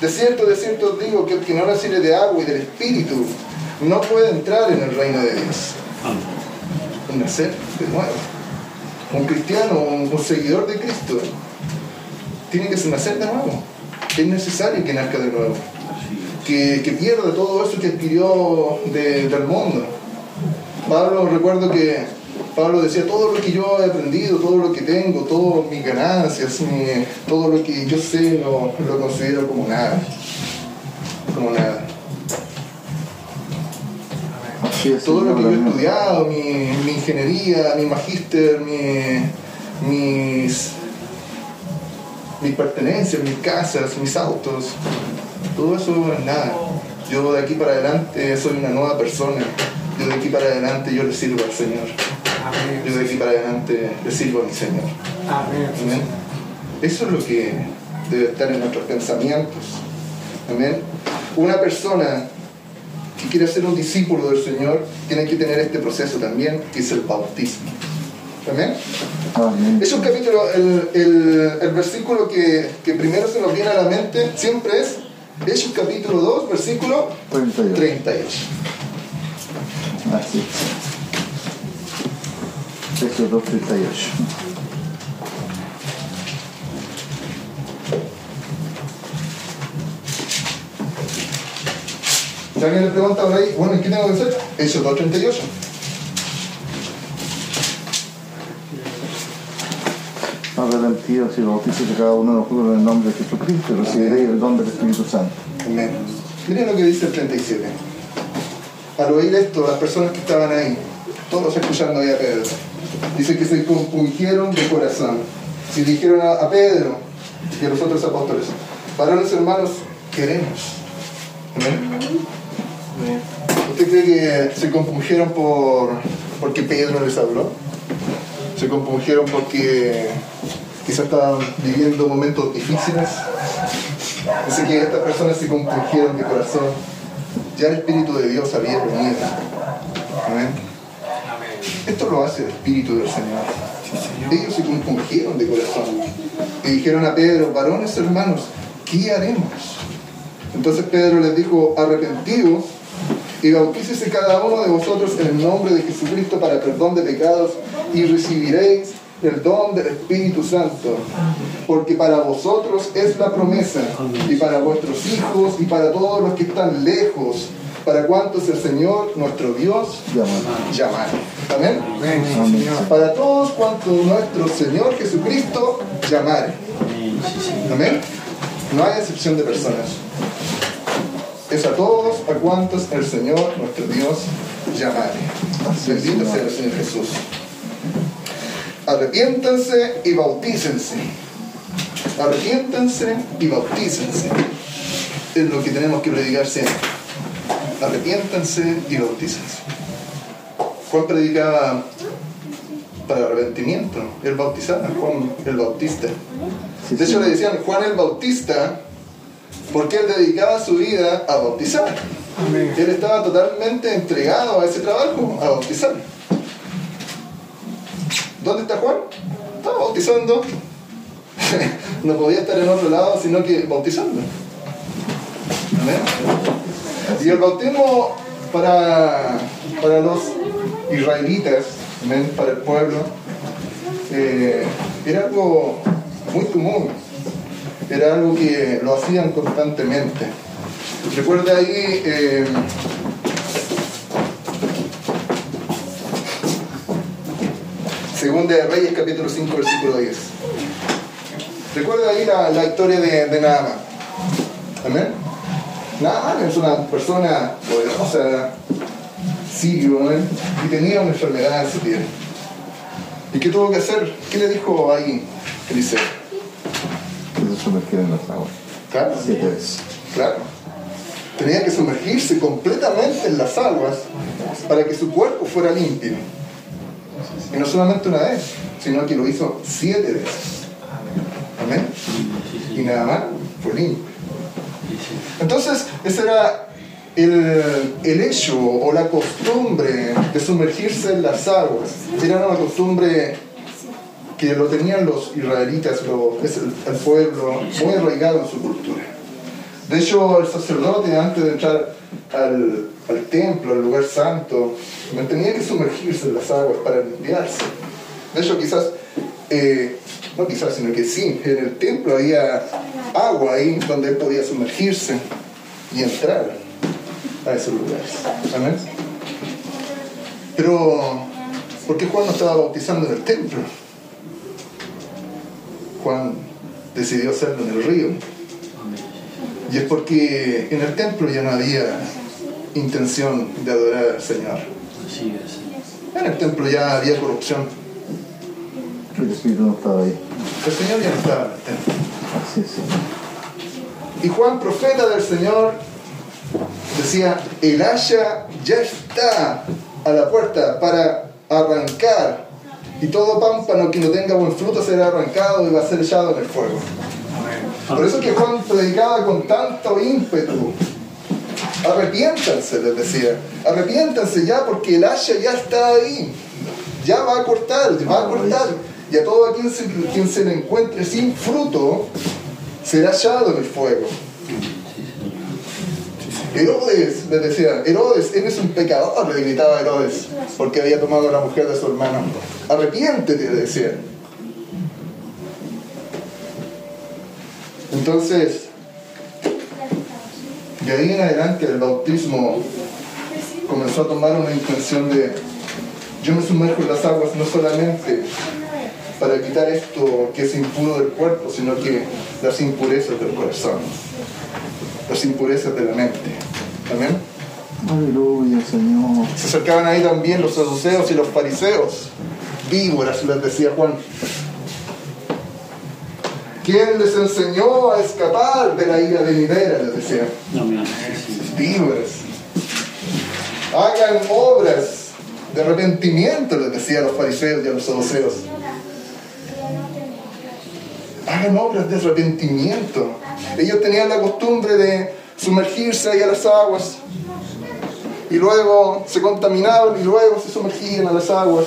De cierto, de cierto os digo que el que no naciere de agua y del Espíritu no puede entrar en el reino de Dios. Amén. Un nacer de nuevo. Un cristiano, un, un seguidor de Cristo, tiene que ser nacer de nuevo. Es necesario que nazca de nuevo. Que, que pierda todo eso que adquirió de- del mundo. Pablo, recuerdo que Pablo decía, todo lo que yo he aprendido, todo lo que tengo, todas mis ganancias, mi- todo lo que yo sé, lo, lo considero como nada. Como nada. Todo lo que yo he estudiado, mi, mi ingeniería, mi magíster, mi- mis, mis pertenencias, mis casas, mis autos, todo eso es nada. Yo de aquí para adelante soy una nueva persona. Yo de aquí para adelante yo le sirvo al Señor. Yo de Amén. aquí para adelante le sirvo a mi Señor. Amén. Amén. Eso es lo que debe estar en nuestros pensamientos. Amén. Una persona que quiere ser un discípulo del Señor tiene que tener este proceso también, que es el bautismo. Amén. Amén. Es un capítulo, el, el- el versículo que, que primero se nos viene a la mente siempre es Hechos capítulo 2, versículo 38. 38. Así es. Hechos 2.38. Si alguien le pregunta por ahí, bueno, ¿y qué tengo que hacer? Hechos 2, 38. Arrepentidos y bautizados de cada uno de nosotros en el nombre de Jesucristo recibiréis el don del Espíritu Santo. Amén. Miren lo que dice el 37. Al oír esto, las personas que estaban ahí, todos escuchando ahí a Pedro, dice que se compungieron de corazón. Si dijeron a, a Pedro y a los otros apóstoles, varones hermanos, queremos. Amén. ¿Usted cree que se compungieron por porque Pedro les habló? ¿Se compungieron porque quizás estaban viviendo momentos difíciles? Dice que estas personas se compungieron de corazón. Ya el Espíritu de Dios había venido. Amén. Esto lo hace el Espíritu del Señor. Ellos se compungieron de corazón. Y dijeron a Pedro, varones hermanos, ¿qué haremos? Entonces Pedro les dijo, arrepentidos y bautícese cada uno de vosotros en el nombre de Jesucristo para perdón de pecados y recibiréis el don del Espíritu Santo, porque para vosotros es la promesa, y para vuestros hijos y para todos los que están lejos, para cuantos el Señor nuestro Dios llamare. Amén. Para todos cuantos nuestro Señor Jesucristo llamare. Amén. No hay excepción de personas. Es a todos a cuantos el Señor nuestro Dios llamare. Bendito sea el Señor Jesús. Arrepiéntanse y bautícense. Arrepiéntanse y bautícense. Es lo que tenemos que predicar siempre. Arrepiéntanse y bautícense. Juan predicaba para arrepentimiento. Él bautizaba a Juan el Bautista. De hecho le decían Juan el Bautista porque él dedicaba su vida a bautizar. Él estaba totalmente entregado a ese trabajo, a bautizar. ¿Dónde está Juan? Estaba bautizando. no podía estar en otro lado sino que bautizando. Amén. Y el bautismo para, para los israelitas, para el pueblo, eh, era algo muy común, era algo que lo hacían constantemente. Recuerda ahí, eh, Segunda de Reyes, capítulo 5, versículo 10. Recuerda ahí la, la historia de, de Naaman. Amén. Naaman es una persona poderosa, sirio, amén, y tenía una enfermedad en su piel. ¿Y qué tuvo que hacer? ¿Qué le dijo ahí Eliseo? Que se sumergiera en las aguas. Claro, Siete veces. claro. Tenía que sumergirse completamente en las aguas para que su cuerpo fuera limpio. Y no solamente una vez, sino que lo hizo siete veces. Amén. Y nada más fue limpio. Entonces, ese era el, el hecho o la costumbre de sumergirse en las aguas. Era una costumbre que lo tenían los israelitas, lo, es el, el pueblo, muy arraigado en su cultura. De hecho, el sacerdote, antes de entrar al, al templo, al lugar santo, tenía que sumergirse en las aguas para limpiarse. De hecho, quizás, eh, no quizás, sino que sí, en el templo había agua ahí donde él podía sumergirse y entrar a esos lugares. Amén. Pero, ¿por qué Juan no estaba bautizando en el templo? Juan decidió hacerlo en el río. Y es porque en el templo ya no había intención de adorar al Señor. Así es. En el templo ya había corrupción. El Espíritu no estaba ahí. El Señor ya no estaba en el templo. Así es, Señor. Y Juan, profeta del Señor, decía, el haya ya está a la puerta para arrancar. Y todo pámpano que no tenga buen fruto será arrancado y va a ser echado en el fuego. Por eso es que Juan predicaba con tanto ímpetu. Arrepiéntanse, les decía. Arrepiéntanse ya porque el haya ya está ahí. Ya va a cortar, va a cortar. Y a todo quien se, le encuentre sin fruto será echado en el fuego. Herodes, les decía, Herodes, eres un pecador, le gritaba Herodes, porque había tomado a la mujer de su hermano. Arrepiéntete, le decía. Entonces, de ahí en adelante el bautismo comenzó a tomar una intención de, yo me sumerjo en las aguas no solamente para quitar esto que es impuro del cuerpo, sino que las impurezas del corazón, las impurezas de la mente. Amén. Aleluya, Señor. Se acercaban ahí también los saduceos y los fariseos, víboras, les decía Juan. ¿Quién les enseñó a escapar de la ira venidera? Les decía. Víboras. Hagan obras de arrepentimiento, les decía a los fariseos y a los saduceos. Hagan obras de arrepentimiento. Ellos tenían la costumbre de sumergirse ahí a las aguas y luego se contaminaban y luego se sumergían a las aguas.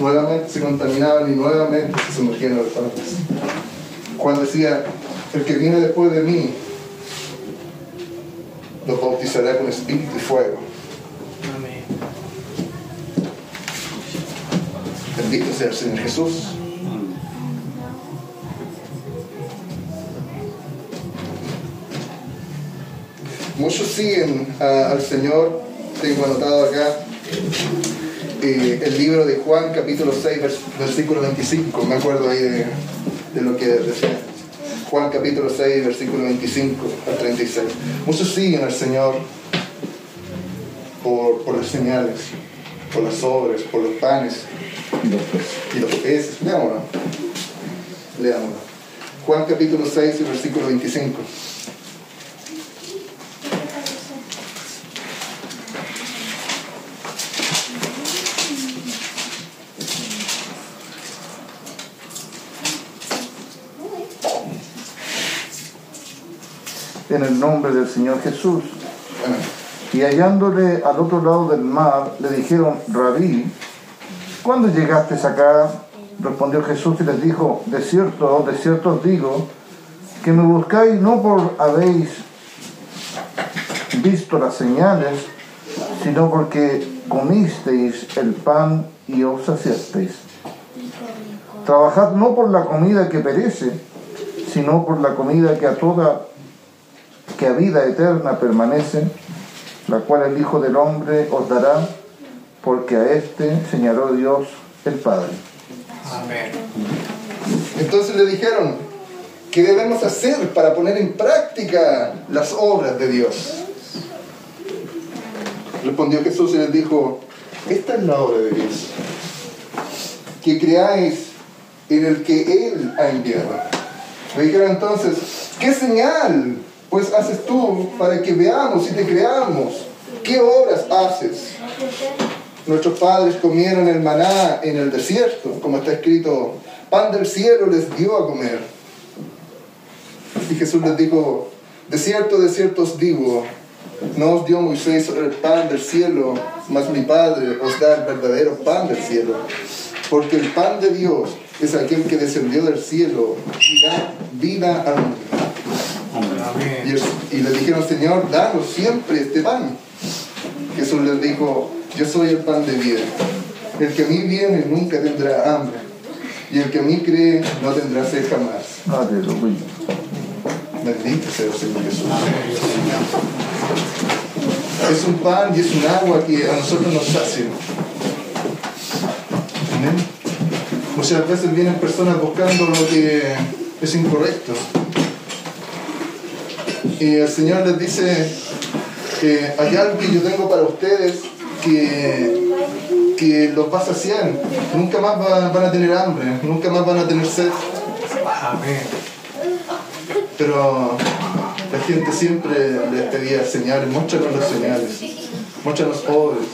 Nuevamente se contaminaban y nuevamente se sumergían a las aguas. Juan decía, el que viene después de mí los bautizará con espíritu y fuego. Amén. Bendito sea el Señor Jesús. Muchos siguen a- al Señor. Tengo anotado acá eh, el libro de Juan, capítulo 6, vers- versículo 25. Me acuerdo ahí de, de lo que decía. Juan, capítulo 6, versículo 25 al 36. Muchos siguen al Señor por, por las señales, por las obras, por los panes Y los peces. Leámoslo. Leámoslo. Juan capítulo 6 y versículo 25. En el nombre del Señor Jesús. Y hallándole al otro lado del mar, le dijeron, Rabí, ¿cuándo llegaste acá? Respondió Jesús y les dijo, de cierto, de cierto os digo, que me buscáis no por habéis visto las señales, sino porque comisteis el pan y os saciasteis. Trabajad no por la comida que perece, sino por la comida que a toda, que a vida eterna permanece, la cual el Hijo del Hombre os dará, porque a éste señaló Dios el Padre. Amén. Entonces le dijeron, ¿qué debemos hacer para poner en práctica las obras de Dios? Respondió Jesús y les dijo, esta es la obra de Dios, que creáis en el que Él ha enviado. Le dijeron entonces, ¿qué señal pues haces tú para que veamos y te creamos? ¿Qué obras haces? Nuestros padres comieron el maná en el desierto, como está escrito, pan del cielo les dio a comer. Y Jesús les dijo, de cierto, de cierto os digo, no os dio Moisés el pan del cielo, mas mi Padre os da el verdadero pan del cielo. Porque el pan de Dios es aquel que descendió del cielo y da vida al mundo. Y, el- y le dijeron, Señor, danos siempre este pan. Jesús les dijo, yo soy el pan de vida. El que a mí viene nunca tendrá hambre. Y el que a mí cree no tendrá sed jamás. Aleluya. Bendito sea el Señor Jesús. Es un pan y es un agua que a nosotros nos. Amén. Muchas veces vienen personas buscando lo que es incorrecto. Y el Señor les dice que hay algo que yo tengo para ustedes que, que los va a saciar. Nunca más va- van a tener hambre, nunca más van a tener sed. Amén. Pero la gente siempre les pedía señales, muéstranos las señales, muéstranos obras,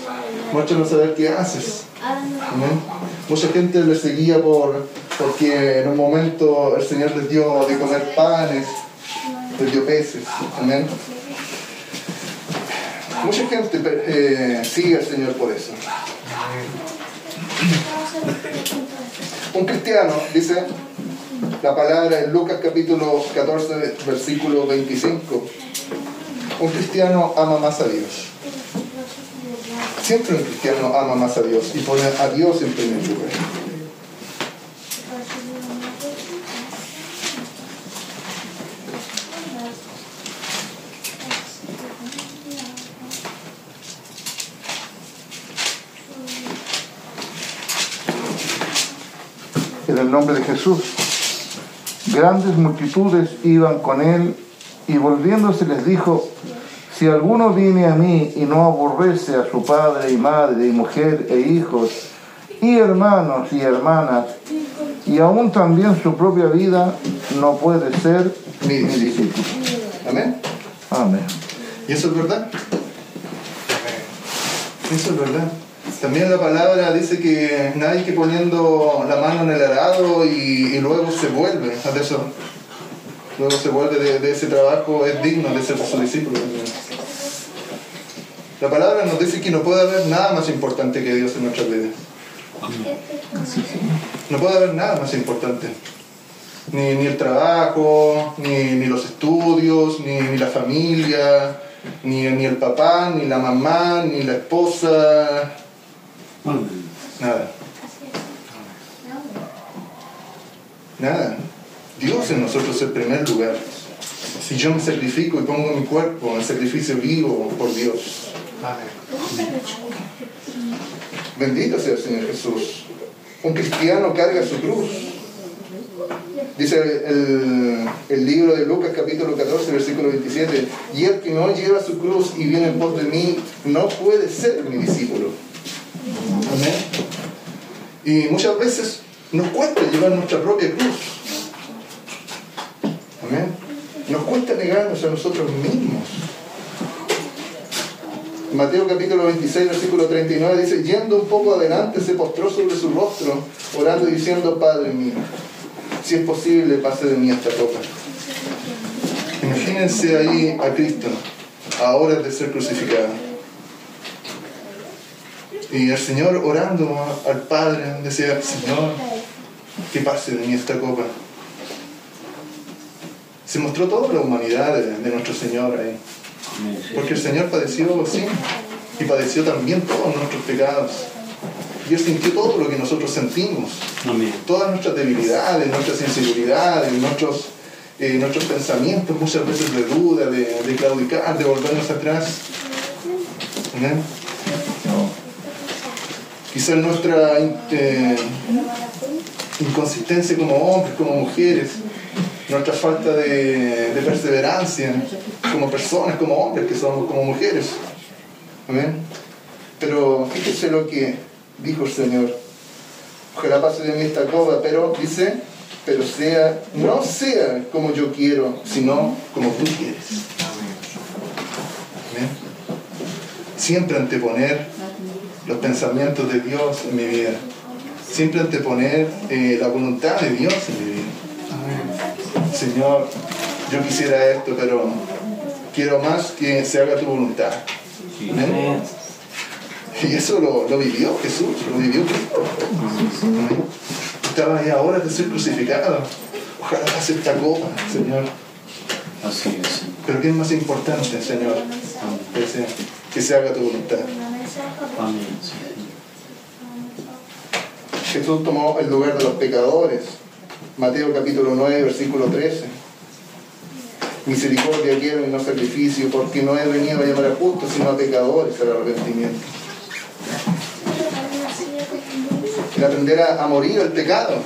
muéstranos a ver qué haces. Amén. Mucha gente les seguía por, porque en un momento el Señor les dio de comer panes, les dio peces. Amén. Mucha gente eh, sigue al Señor por eso. Un cristiano, dice la palabra en Lucas capítulo 14, versículo 25. Un cristiano ama más a Dios. Siempre un cristiano ama más a Dios y pone a Dios en primer lugar. Nombre de Jesús. Grandes multitudes iban con él y volviéndose les dijo, si alguno viene a mí y no aborrece a su padre y madre y mujer e hijos y hermanos y hermanas y aún también su propia vida, no puede ser Mi discípulo. Amén. Amén. ¿Y eso es verdad? Eso es verdad. También la palabra dice que nadie que poniendo la mano en el arado y, luego se vuelve a eso. Luego se vuelve de, de ese trabajo, es digno de ser su discípulo. La palabra nos dice que no puede haber nada más importante que Dios en nuestras vidas. No puede haber nada más importante. Ni, ni el trabajo, ni, ni los estudios, ni, ni la familia, ni, ni el papá, ni la mamá, ni la esposa. Nada. Nada. Dios en nosotros es el primer lugar. Si yo me sacrifico y pongo mi cuerpo en sacrificio vivo por Dios. Bendito sea el Señor Jesús. Un cristiano carga su cruz. Dice el, el libro de Lucas capítulo 14, versículo 27, y el que no lleva su cruz y viene en pos de mí, no puede ser mi discípulo. Amén. Y muchas veces nos cuesta llevar nuestra propia cruz. Amén. Nos cuesta negarnos a nosotros mismos. Mateo capítulo 26, versículo 39 dice, yendo un poco adelante se postró sobre su rostro, orando y diciendo, Padre mío, si es posible, pase de mí esta copa. Imagínense ahí a Cristo, a horas de ser crucificado. Y el Señor orando al Padre decía, Señor, que pase de mí esta copa. Se mostró toda la humanidad de, de nuestro Señor ahí. Porque el Señor padeció así. y padeció también todos nuestros pecados. Y Él sintió todo lo que nosotros sentimos, Amén. todas nuestras debilidades, nuestras inseguridades, nuestros, eh, nuestros pensamientos muchas veces de duda, de, de claudicar, de volvernos atrás. Amén. Quizás nuestra eh, inconsistencia como hombres, como mujeres, nuestra falta de, perseverancia como personas, como hombres que somos, como mujeres. Amén. Pero fíjese lo que dijo el Señor. Ojalá pase de mí esta copa, pero dice, pero sea, no sea como yo quiero, sino como tú quieres. Amén. Siempre anteponer los pensamientos de Dios en mi vida. Siempre anteponer eh, la voluntad de Dios en mi vida. Señor, yo quisiera esto, pero quiero más que se haga tu voluntad. Amén. Y eso lo, lo vivió Jesús, lo vivió Cristo. Amén. Estaba ahí ahora de ser crucificado. Ojalá pase esta copa, Señor. Así es. Pero ¿qué es más importante, Señor? Que se, que se haga tu voluntad. Jesús tomó el lugar de los pecadores. Mateo capítulo 9, versículo 13. Misericordia quiero y no sacrificio, porque no he venido a llamar a justos, sino a pecadores al arrepentimiento. El aprender a, a morir al pecado.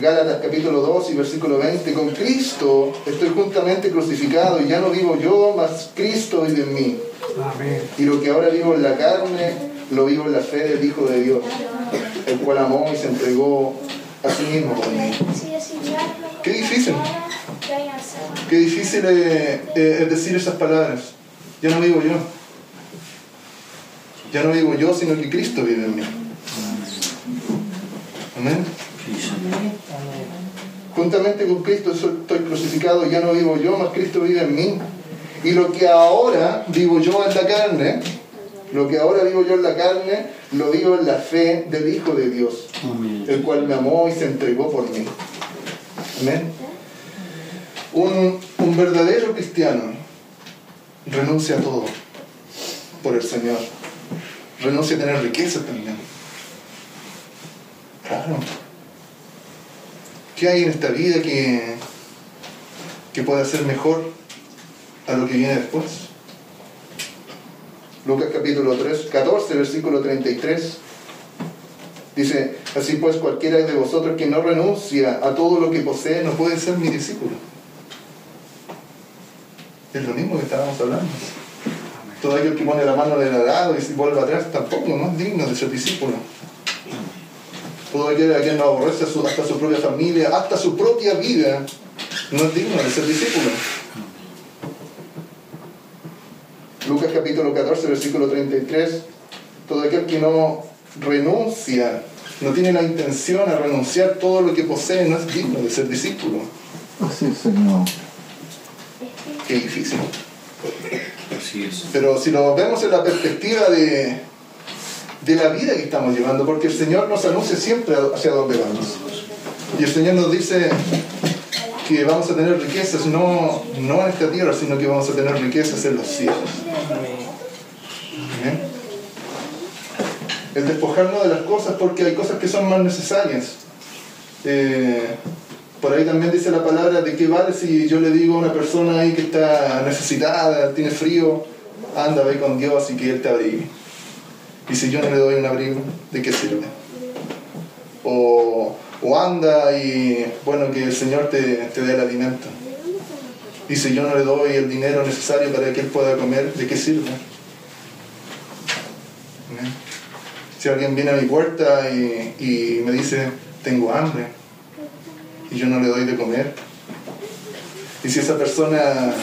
Gálatas capítulo 2 y versículo 20. Con Cristo estoy juntamente crucificado y ya no vivo yo, mas Cristo vive en mí. Y lo que ahora vivo en la carne, lo vivo en la fe del Hijo de Dios, el cual amó y se entregó a sí mismo por mí. Qué difícil. Qué difícil eh, eh, es decir esas palabras. Ya no vivo yo. Ya no vivo yo, sino que Cristo vive en mí. Amén. Juntamente con Cristo estoy crucificado, ya no vivo yo, mas Cristo vive en mí. Y lo que ahora vivo yo en la carne, lo que ahora vivo yo en la carne, lo vivo en la fe del Hijo de Dios, Amén. el cual me amó y se entregó por mí. Amén. Un, un verdadero cristiano renuncia a todo por el Señor. Renuncia a tener riqueza también. Claro. ¿Qué hay en esta vida que, que pueda ser mejor a lo que viene después? Lucas capítulo 3, 14, versículo 33. Dice, así pues cualquiera de vosotros que no renuncia a todo lo que posee no puede ser mi discípulo. Es lo mismo que estábamos hablando. Todo aquel que pone la mano en el y vuelve atrás tampoco no es digno de ser discípulo. Todo aquel a quien no aborrece hasta su propia familia, hasta su propia vida, no es digno de ser discípulo. Lucas capítulo 14, versículo 33. Todo aquel que no renuncia, no tiene la intención a renunciar todo lo que posee, no es digno de ser discípulo. Así es, Señor. Qué difícil. Así es. Pero si lo vemos en la perspectiva de, de la vida que estamos llevando, porque el Señor nos anuncia siempre hacia dónde vamos. Y el Señor nos dice que vamos a tener riquezas no, no en esta tierra, sino que vamos a tener riquezas en los cielos. El despojarnos de las cosas porque hay cosas que son más necesarias. Eh, por ahí también dice la palabra de qué vale si yo le digo a una persona ahí que está necesitada, tiene frío, anda, ve con Dios y que Él te abrigue. Y si yo no le doy un abrigo, ¿de qué sirve? O, o anda y bueno, que el Señor te, te dé el alimento. Y si yo no le doy el dinero necesario para que Él pueda comer, ¿de qué sirve? Si alguien viene a mi puerta y, y me dice, tengo hambre, y yo no le doy de comer, y si esa persona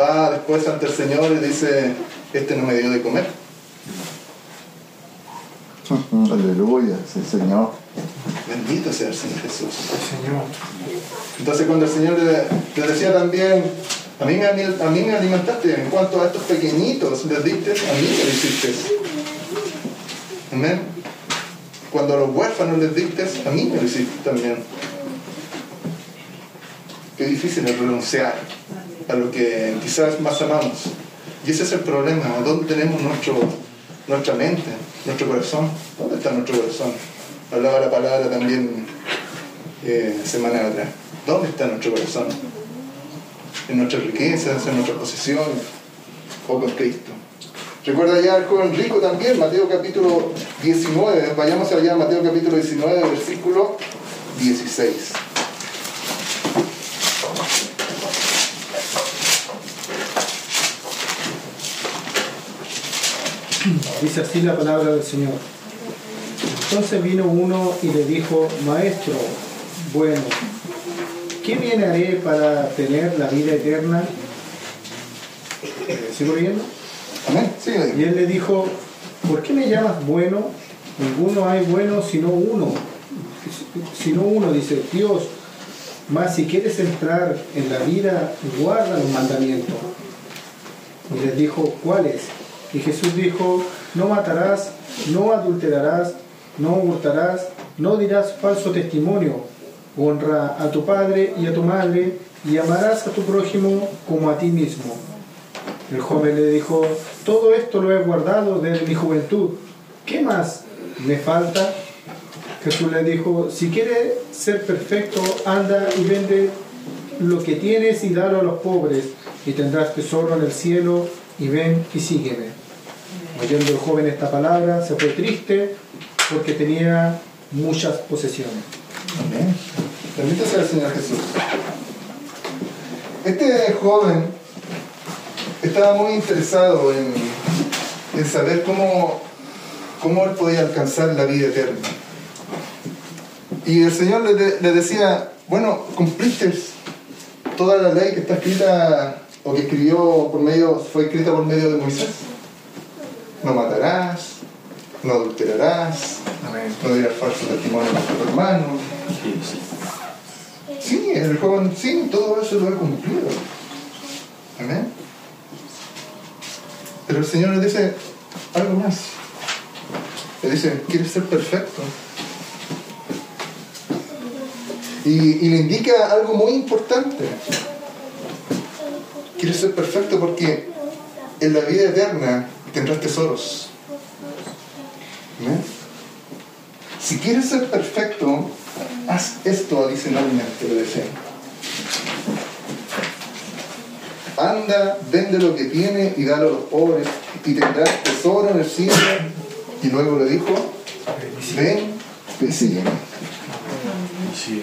va después ante el Señor y dice, este no me dio de comer, Aleluya, sí, Señor. Bendito sea el Señor Jesús. Entonces cuando el Señor le, le decía también, a mí, me, ali- a mí me alimentaste, en cuanto a estos pequeñitos les diste, a mí me lo hiciste. Amén. Cuando a los huérfanos les diste, a mí me lo hiciste también. Qué difícil es renunciar a lo que quizás más amamos. Y ese es el problema. ¿Dónde tenemos nuestro, nuestra mente, nuestro corazón? ¿Dónde está nuestro corazón? Hablaba la palabra también eh, semanas atrás. ¿Dónde está nuestro corazón? ¿En nuestras riquezas, en nuestras posesiones o con Cristo? Recuerda ya el joven rico también, Mateo capítulo 19. Vayamos allá a Mateo capítulo 19, versículo 16. Dice así la palabra del Señor. Entonces vino uno y le dijo, Maestro, bueno, ¿qué bien haré para tener la vida eterna? Eh, ¿Sigo leyendo? Amén. Sí, Y él le dijo, ¿por qué me llamas bueno? Ninguno hay bueno sino uno. Sino uno, dice Dios. Mas si quieres entrar en la vida, guarda los mandamientos. Y les dijo, ¿cuáles? Y Jesús dijo, no matarás, no adulterarás, no hurtarás, no dirás falso testimonio, honra a tu padre y a tu madre, y amarás a tu prójimo como a ti mismo. El joven le dijo, todo esto lo he guardado desde mi juventud. ¿Qué más me falta? Jesús le dijo, si quieres ser perfecto, anda y vende lo que tienes y dalo a los pobres, y tendrás tesoro en el cielo, y ven y sígueme. Oyendo el joven esta palabra, se fue triste porque tenía muchas posesiones. Amén. Permítase al Señor Jesús. Este joven estaba muy interesado en, en saber cómo, cómo él podía alcanzar la vida eterna. Y el Señor le, de- le decía, bueno, cumpliste toda la ley que está escrita o que escribió por medio, fue escrita por medio de Moisés. No matarás, no adulterarás, Amén. no dirás falso testimonio a tu hermano, Sí, sí. Sí, el joven, sí, todo eso lo he cumplido. Amén. Pero el Señor le dice algo más. Le dice, ¿quieres ser perfecto? Y, y le indica algo muy importante. Quieres ser perfecto porque en la vida eterna tendrás tesoros. Si quieres ser perfecto, haz esto adicionalmente, le decía. Anda, vende lo que tiene y dalo a los pobres, y tendrás tesoro en el cielo. Y luego le dijo, ven y sígueme. Sí, sí.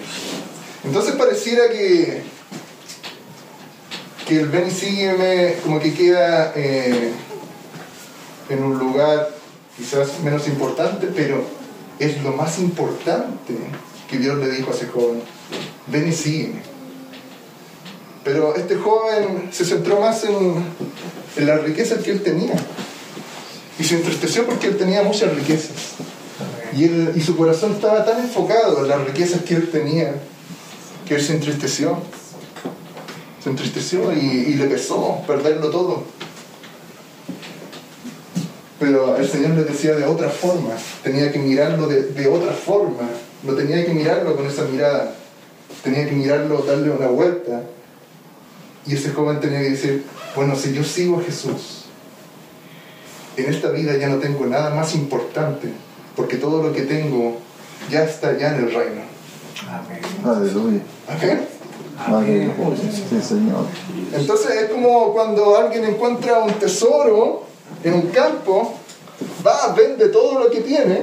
Entonces pareciera que, que el ven y sígueme como que queda eh, en un lugar quizás menos importante, pero es lo más importante que Dios le dijo a ese joven. Ven y sígueme. Pero este joven se centró más en, en las riquezas que él tenía. Y se entristeció porque él tenía muchas riquezas. Y, él- y su corazón estaba tan enfocado en las riquezas que él tenía que él se entristeció. Se entristeció y, y le pesó perderlo todo. Pero el Señor le decía de otra forma, tenía que mirarlo de, de otra forma, no tenía que mirarlo con esa mirada, tenía que mirarlo, darle una vuelta. Y ese joven tenía que decir, bueno, si yo sigo a Jesús, en esta vida ya no tengo nada más importante, porque todo lo que tengo ya está ya en el reino. Amén. Aleluya. Amén. Aleluya. Sí, Señor. Entonces es como cuando alguien encuentra un tesoro en un campo, va, vende todo lo que tiene,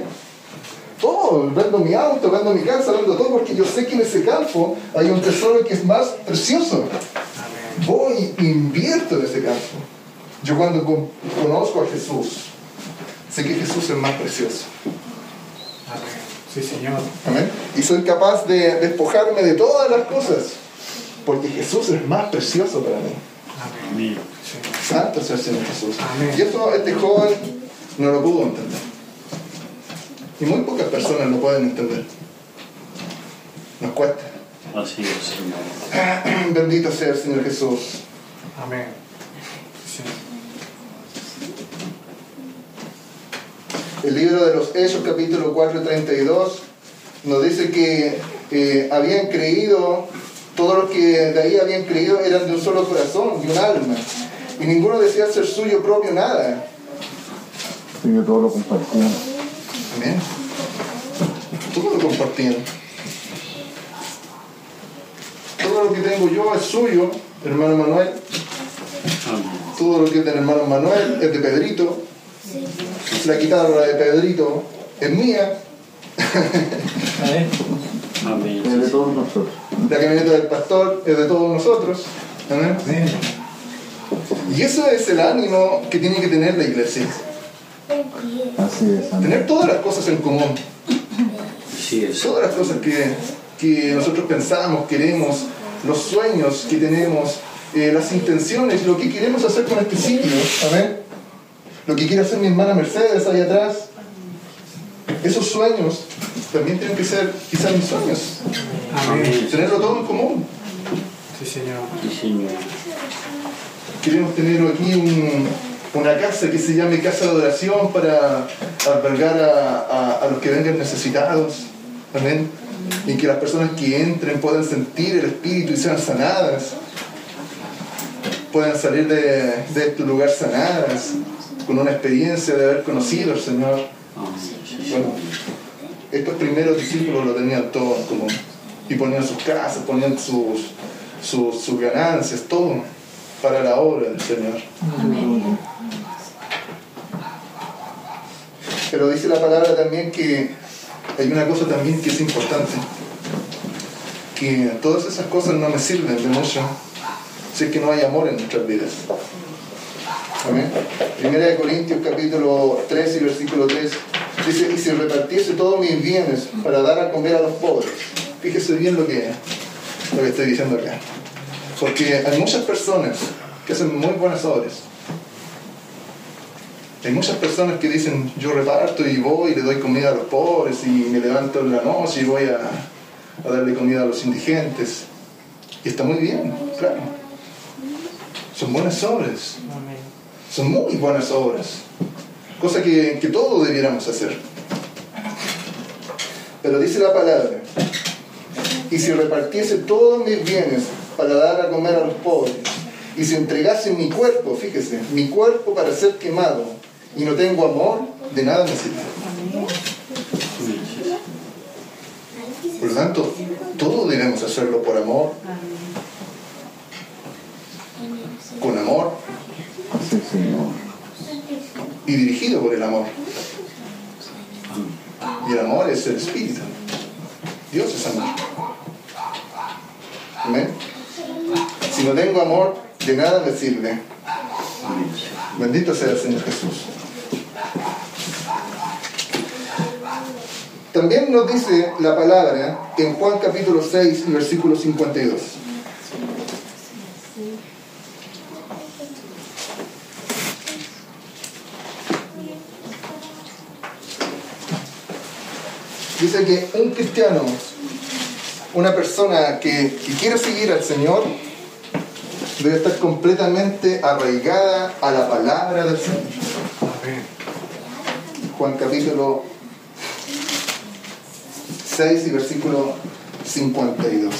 todo, vendo mi auto, vendo mi casa, vendo todo, porque yo sé que en ese campo hay un tesoro que es más precioso. Voy e invierto en ese campo. Yo cuando con- conozco a Jesús, sé que Jesús es más precioso. Amén. Sí, Señor. Amén. Y soy capaz de despojarme de todas las cosas, porque Jesús es más precioso para mí. Amén. Santo sea el Señor Jesús. Amén. Y eso este joven no lo pudo entender. Y muy pocas personas lo pueden entender. Nos cuesta. Así es, Señor. Bendito sea el Señor Jesús. Amén. Sí. El libro de los Hechos, capítulo 4, 32, nos dice que eh, habían creído, todos los que de ahí habían creído eran de un solo corazón, de un alma. Y ninguno decía ser suyo propio nada. Sí, que todo lo compartían. Amén. Todo lo compartían. Todo lo que tengo yo es suyo, hermano Manuel. Amén. Todo lo que es del hermano Manuel es de Pedrito. La guitarra de Pedrito es mía. Amén. Es de todos nosotros. La camioneta del pastor es de todos nosotros. Amén. Y eso es el ánimo que tiene que tener la iglesia. Así es, amén. Tener todas las cosas en común. Así es. Todas las cosas que, que nosotros pensamos, queremos, los sueños que tenemos, eh, las intenciones, lo que queremos hacer con este sitio. Amén. Lo que quiere hacer mi hermana Mercedes ahí atrás. Esos sueños también tienen que ser quizás mis sueños. Amén. Tenerlo todo en común. Sí, Señor. Sí, Señor. Queremos tener aquí un- una casa que se llame casa de oración para albergar a, a- a los que vengan necesitados. Amén. Y que las personas que entren puedan sentir el Espíritu y sean sanadas. Puedan salir de, de este lugar sanadas, con una experiencia de haber conocido al Señor. Bueno, estos primeros discípulos lo tenían todo en común. Y ponían sus casas, ponían sus, sus, sus ganancias, todo para la obra del Señor. Pero dice la palabra también que hay una cosa también que es importante. Que todas esas cosas no me sirven de mucho si es que no hay amor en nuestras vidas. Amén. Primera de Corintios capítulo 3 y versículo 3 dice, y si repartiese todos mis bienes para dar a comer a los pobres. Fíjese bien lo que, lo que estoy diciendo acá. Porque hay muchas personas que hacen muy buenas obras. Hay muchas personas que dicen, yo reparto y voy y le doy comida a los pobres y me levanto en la noche y voy a, a darle comida a los indigentes. Y está muy bien, claro. Son buenas obras. Son muy buenas obras. Cosa que, que todos debiéramos hacer. Pero dice la palabra, y si repartiese todos mis bienes para dar a comer a los pobres, y si entregase mi cuerpo, fíjese, mi cuerpo para ser quemado, y no tengo amor, de nada me sirve. Por lo tanto, todo debemos hacerlo por amor, con amor Sí, Señor. y dirigido por el amor. Y el amor es el espíritu. Dios es amor. Amén. Si no tengo amor, de nada me sirve. Bendito sea el Señor Jesús. También nos dice la palabra en Juan capítulo 6 y versículo 52. Dice que un cristiano, una persona que, quiere seguir al Señor, debe estar completamente arraigada a la palabra del Señor. Juan capítulo 6 y versículo 52.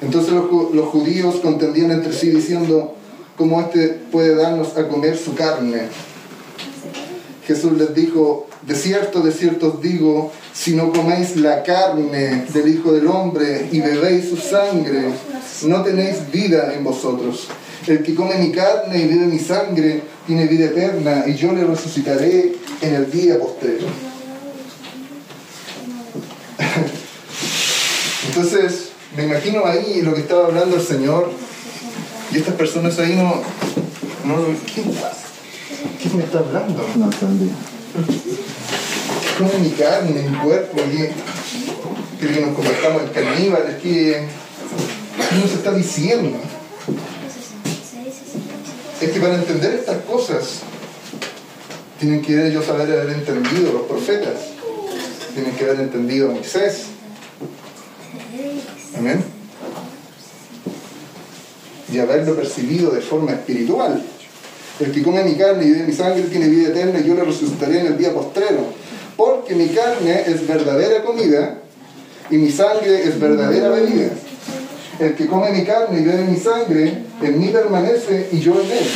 Entonces los judíos contendían entre sí diciendo, ¿cómo éste puede darnos a comer su carne? Jesús les dijo, de cierto, de cierto os digo, si no coméis la carne del Hijo del Hombre y bebéis su sangre, no tenéis vida en vosotros. El que come mi carne y bebe mi sangre tiene vida eterna y yo le resucitaré en el día postrero. Entonces, me imagino ahí lo que estaba hablando el Señor y estas personas ahí no... no ¿qué, ¿Qué me está hablando? No entendí. come mi carne, mi cuerpo, que, que, nos convertamos en caníbales, que ¿qué nos está diciendo? Es que para entender estas cosas tienen que ellos haber, haber entendido los profetas, tienen que haber entendido a Moisés. Amén. Y haberlo percibido de forma espiritual. El que come mi carne y bebe mi sangre tiene vida eterna y yo le resucitaré en el día postrero. Porque mi carne es verdadera comida y mi sangre es verdadera bebida. El que come mi carne y bebe mi sangre, en mí permanece y yo en él.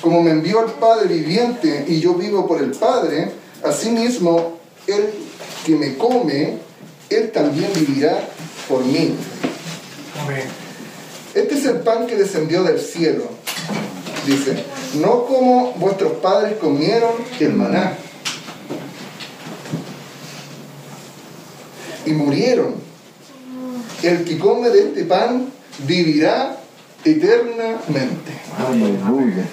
Como me envió el Padre viviente y yo vivo por el Padre, asimismo el que me come, él también vivirá por mí. Amén. Este es el pan que descendió del cielo. Dice, no como vuestros padres comieron el maná y murieron. El que come de este pan vivirá eternamente. Aleluya.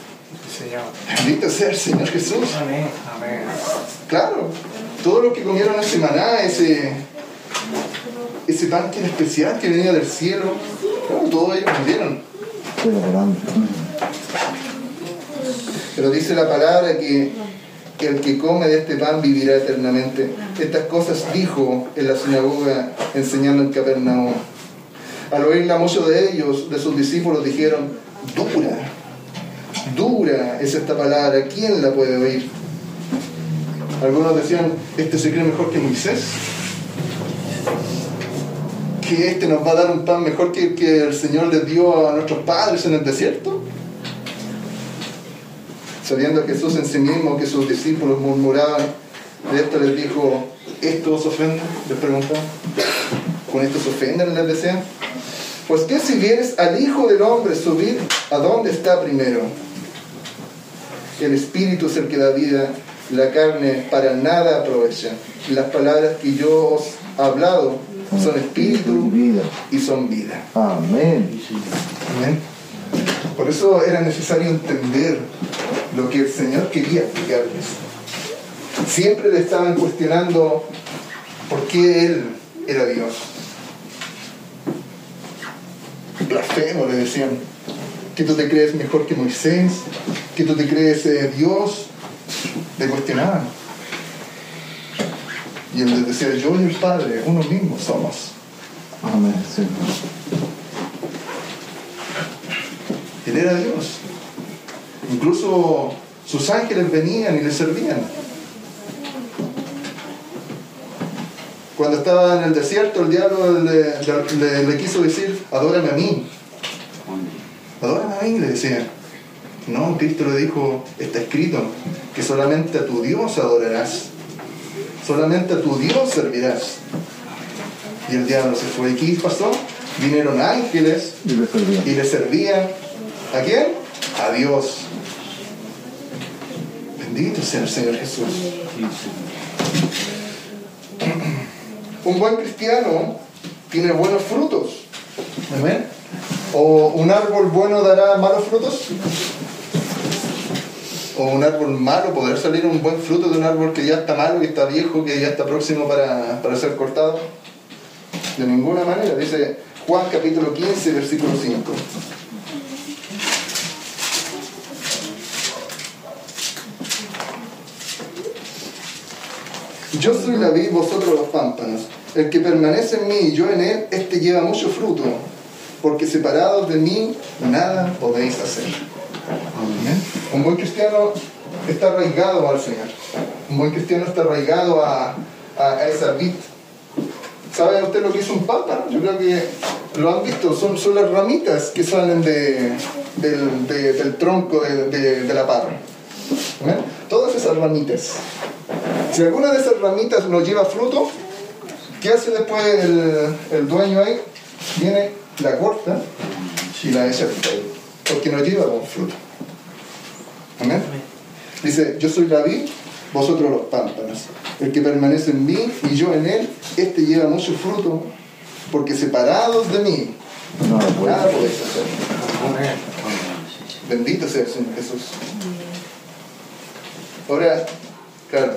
Bendito sea el Señor Jesús. Amén. Amén. Claro, todos los que comieron ese maná, ese, ese pan que era especial que venía del cielo, claro, todos ellos murieron. Pero grande. Pero dice la palabra que el que come de este pan vivirá eternamente. Estas cosas dijo en la sinagoga enseñando en Capernaum. Al oírla muchos de ellos, de sus discípulos, dijeron, dura, dura es esta palabra, ¿quién la puede oír? Algunos decían, este se cree mejor que Moisés, que este nos va a dar un pan mejor que el que el Señor les dio a nuestros padres en el desierto sabiendo Jesús en sí mismo que sus discípulos murmuraban, de esto les dijo, ¿esto os ofende? Les preguntaban. ¿Con esto se ofenden? Les decían. Pues que si vieres al Hijo del Hombre subir, ¿a dónde está primero? El Espíritu es el que da vida, la carne para nada aprovecha. Las palabras que yo os he hablado son espíritu y son vida. Amén. Amén. Por eso era necesario entender lo que el Señor quería explicarles. Siempre le estaban cuestionando por qué Él era Dios. Blasfemo, le decían. Que tú te crees mejor que Moisés, que tú te crees eh, Dios. Le cuestionaban. Y él les decía, yo y el Padre, uno mismo somos. Amén. Él era Dios. Incluso sus ángeles venían y le servían. Cuando estaba en el desierto, el diablo le, le- le quiso decir, adórame a mí. Adórame a mí, le decía. No, Cristo le dijo, está escrito, que solamente a tu Dios adorarás. Solamente a tu Dios servirás. Y el diablo se fue. ¿Y qué pasó? Vinieron ángeles Y le servían. y le servían a quién? A Dios. Bendito sea el Señor Jesús. Un buen cristiano tiene buenos frutos. Amén. ¿O un árbol bueno dará malos frutos? ¿O un árbol malo podrá salir un buen fruto de un árbol que ya está malo, que está viejo, que ya está próximo para, para ser cortado? De ninguna manera. Dice Juan capítulo 15, versículo 5. Yo soy la vid, vosotros los pámpanos. El que permanece en mí y yo en él, este lleva mucho fruto, porque separados de mí nada podéis hacer. Un buen cristiano está arraigado al Señor. Un buen cristiano está arraigado a, a- a esa vid. ¿Sabe usted lo que es un pámpano? Yo creo que lo han visto. Son, son las ramitas que salen de- del, de- del tronco de, de- de la parra. ¿Amén? Todas esas ramitas. Si alguna de esas ramitas no lleva fruto, ¿qué hace después el, el dueño ahí? Viene, la corta y la echa ahí, porque no lleva buen fruto. Amén. Dice, yo soy la vid, vosotros los pámpanos. El que permanece en mí y yo en él, este lleva mucho fruto, porque separados de mí, No lo puedo. nada podéis hacer. Amén. Bendito sea el Señor Jesús. Ahora, claro,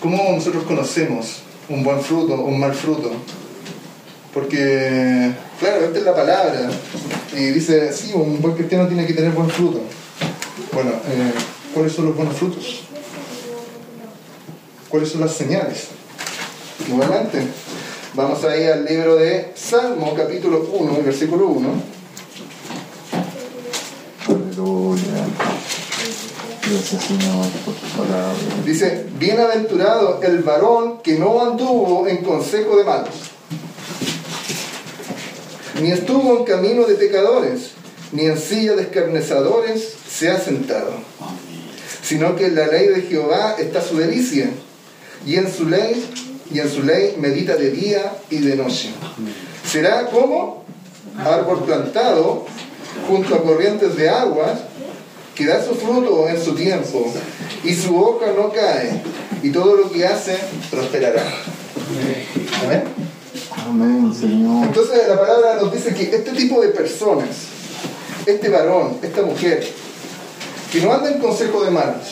¿cómo nosotros conocemos un buen fruto, un mal fruto? Porque, claro, esta es la palabra. Y dice, sí, un buen cristiano tiene que tener buen fruto. Bueno, eh, ¿cuáles son los buenos frutos? ¿Cuáles son las señales? Nuevamente, vamos a ir al libro de Salmo, capítulo 1, versículo 1. Aleluya. Gracias, Señor, por tu palabra. Dice, bienaventurado el varón que no anduvo en consejo de malos, ni estuvo en camino de pecadores, ni en silla de escarnezadores se ha sentado, sino que en la ley de Jehová está su delicia, y en su ley, y en su ley medita de día y de noche. Será como árbol plantado junto a corrientes de aguas, que da su fruto en su tiempo, y su hoja no cae, y todo lo que hace prosperará. Amén. Amén, Señor. Entonces la palabra nos dice que este tipo de personas, este varón, esta mujer, que no anda en consejo de malos,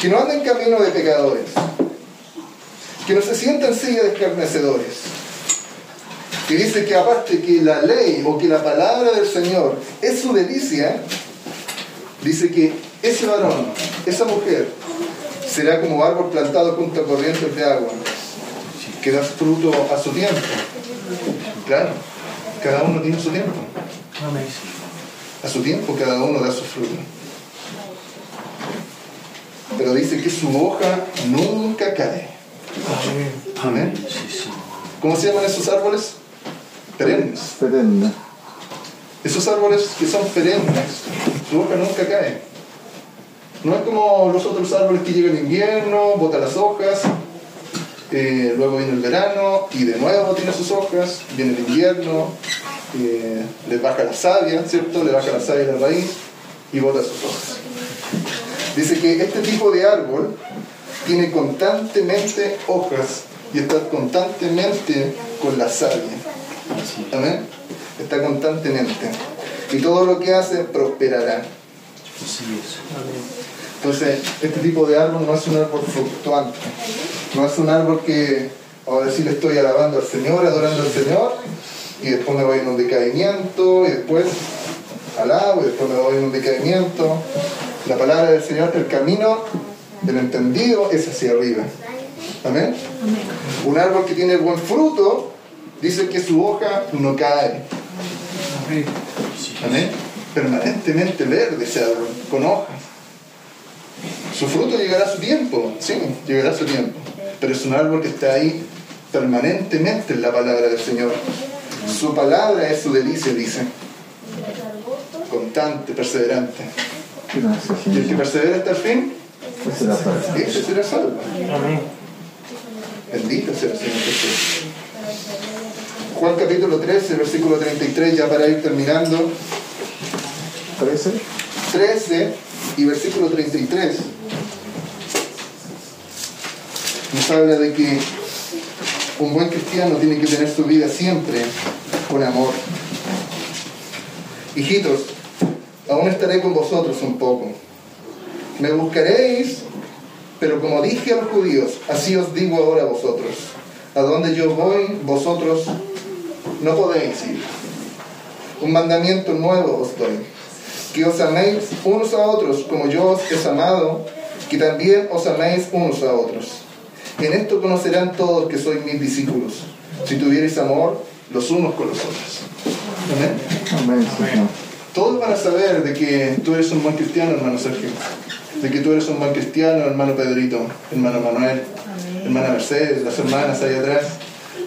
que no anda en camino de pecadores, que no se sienta en silla de escarnecedores, que dice que aparte que la ley o que la palabra del Señor es su delicia, dice que ese varón, esa mujer, será como árbol plantado junto a corrientes de agua, que da fruto a su tiempo. Claro, cada uno tiene su tiempo. A su tiempo cada uno da su fruto. Pero dice que su hoja nunca cae. Amén. ¿Cómo se llaman esos árboles? Perennes. Perenne. Esos árboles que son perennes, su hoja nunca cae. No es como los otros árboles que llega el invierno, bota las hojas, eh, luego viene el verano y de nuevo tiene sus hojas, viene el invierno, eh, le baja la savia, ¿cierto? Le baja la savia a la raíz y bota sus hojas. Dice que este tipo de árbol tiene constantemente hojas y está constantemente con la savia. Amén. Está constantemente. Y todo lo que hace prosperará. Entonces, este tipo de árbol no es un árbol fluctuante. No es un árbol que, vamos a decir, estoy alabando al Señor, adorando al Señor, y después me voy en un decaimiento, y después alabo, y después me voy en un decaimiento. La palabra del Señor, el camino del entendido es hacia arriba. Amén. Un árbol que tiene buen fruto, dice que su hoja no cae. Amén. Permanentemente verde ese árbol, con hojas. Su fruto llegará a su tiempo, sí, llegará a su tiempo. Pero es un árbol que está ahí permanentemente en la palabra del Señor. Su palabra es su delicia, dice. Constante, perseverante. Y el que persevera hasta el fin, Esa es la palabra. ese será salvo. Amén. Bendito sea el Señor Jesús. Juan capítulo 13, versículo 33, ya para ir terminando. 13. 13 y versículo 33 nos habla de que un buen cristiano tiene que tener su vida siempre con amor. Hijitos, aún estaré con vosotros un poco. Me buscaréis, pero como dije a los judíos, así os digo ahora a vosotros. A donde yo voy, vosotros no podéis ir. Un mandamiento nuevo os doy que os améis unos a otros como yo os he amado, que también os améis unos a otros. En esto conocerán todos que sois mis discípulos, si tuvierais amor los unos con los otros. Amén. Amén. Todos van a saber de que tú eres un buen cristiano, hermano Sergio. De que tú eres un buen cristiano, hermano Pedrito, hermano Manuel, hermana Mercedes, las hermanas ahí atrás.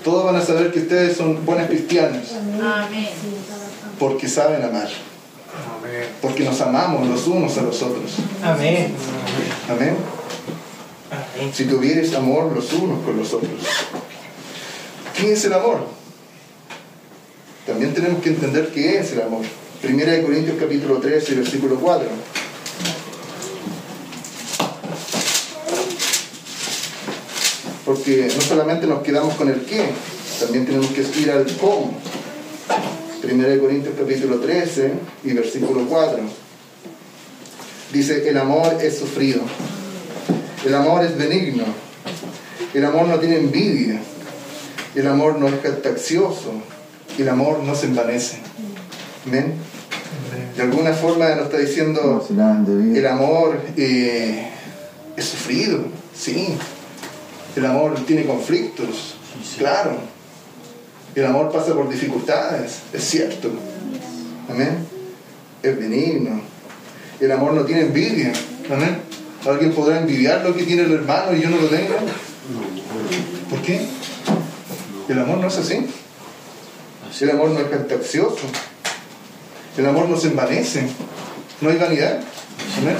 Todos van a saber que ustedes son buenos cristianos Amén. porque saben amar, Amén. porque nos amamos los unos a los otros. Amén. Amén. Amén. si tuvieres amor los unos con los otros. ¿Qué es el amor? También tenemos que entender qué es el amor. Primera de Corintios capítulo 13, versículo 4. Porque no solamente nos quedamos con el qué, también tenemos que ir al cómo. Primera de Corintios capítulo 13 y versículo 4. Dice, el amor es sufrido. El amor es benigno. El amor no tiene envidia. El amor no es jactancioso. El amor no se envanece. ¿Ven? De alguna forma nos está diciendo, el amor eh, es sufrido. Sí. El amor tiene conflictos. Claro. El amor pasa por dificultades. Es cierto. Amén. Es benigno. El amor no tiene envidia. Amén. ¿Alguien podrá envidiar lo que tiene el hermano y yo no lo tengo? ¿Por qué? El amor no es así. El amor no es jactancioso. El amor no se envanece. No hay vanidad. Amén.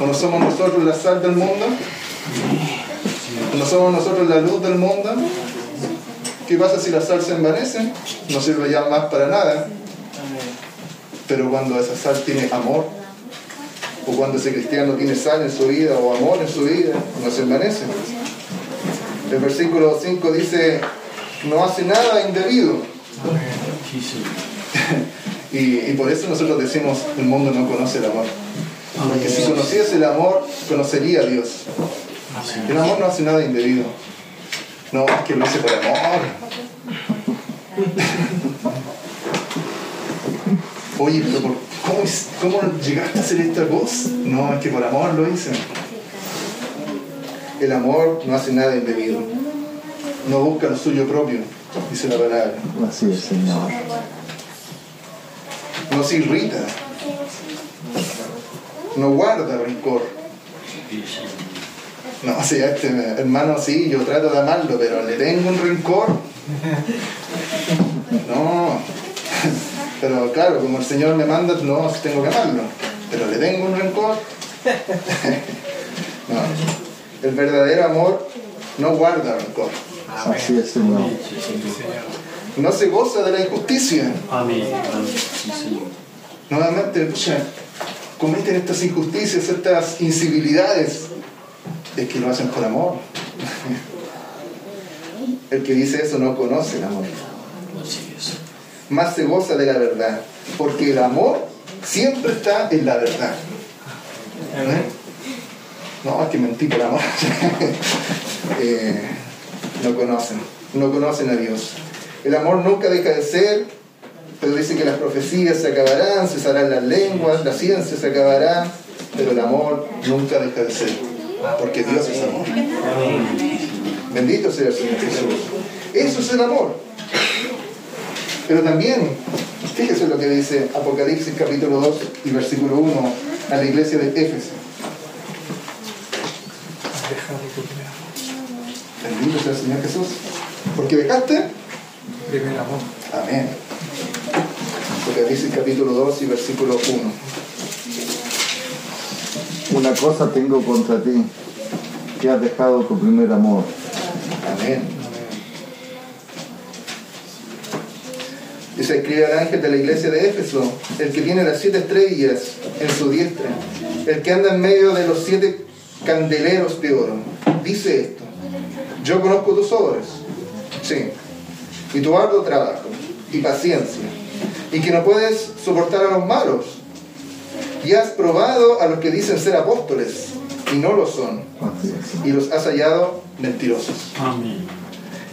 ¿O no somos nosotros la sal del mundo? ¿O no somos nosotros la luz del mundo? ¿Qué pasa si la sal se envanece? No sirve ya más para nada. Pero cuando esa sal tiene amor, o cuando ese cristiano tiene sal en su vida o amor en su vida, no se envanece. El versículo 5 dice, no hace nada indebido. Y por eso nosotros decimos, el mundo no conoce el amor. Porque si conociese el amor, conocería a Dios. El amor no hace nada indebido. No, es que lo hace por amor. Oye, pero por- ¿cómo, ¿cómo llegaste a hacer esta voz? No, es que por amor lo hice. El amor no hace nada indebido. No busca lo suyo propio, dice la palabra. Así es, Señor. No se irrita. No guarda rencor. Sí. No, si a este hermano sí, yo trato de amarlo, pero le tengo un rencor. No. Pero claro, como el Señor me manda, no tengo que amarlo. Pero le tengo un rencor. No. El verdadero amor no guarda rencor. Así es, Señor. Sí, Señor. No se goza de la injusticia. Amén. Amén. Sí, Señor. Nuevamente, pucha, cometen estas injusticias, estas incivilidades. Es que lo hacen por amor. El que dice eso no conoce el amor. Más se goza de la verdad. Porque el amor siempre está en la verdad. ¿Eh? No, es que mentí por amor. Eh, no conocen. No conocen a Dios. El amor nunca deja de ser, pero dice que las profecías se acabarán, cesarán las lenguas, la ciencia se acabará, pero el amor nunca deja de ser, porque Dios es amor. Bendito sea el Señor Jesús. Eso es el amor. Pero también, fíjese lo que dice Apocalipsis capítulo 2 y versículo 1 a la iglesia de Éfeso. Bendito sea el Señor Jesús. Porque dejaste Primer amor. Amén. Apocalipsis capítulo 2 y versículo 1. Una cosa tengo contra ti, que has dejado tu primer amor. Amén. Dice, escribe al ángel de la iglesia de Éfeso, el que tiene las siete estrellas en su diestra, el que anda en medio de los siete candeleros de oro. Dice esto, yo conozco tus obras, sí, y tu arduo trabajo, y paciencia, y que no puedes soportar a los malos, y has probado a los que dicen ser apóstoles, y no lo son, y los has hallado mentirosos. Amén.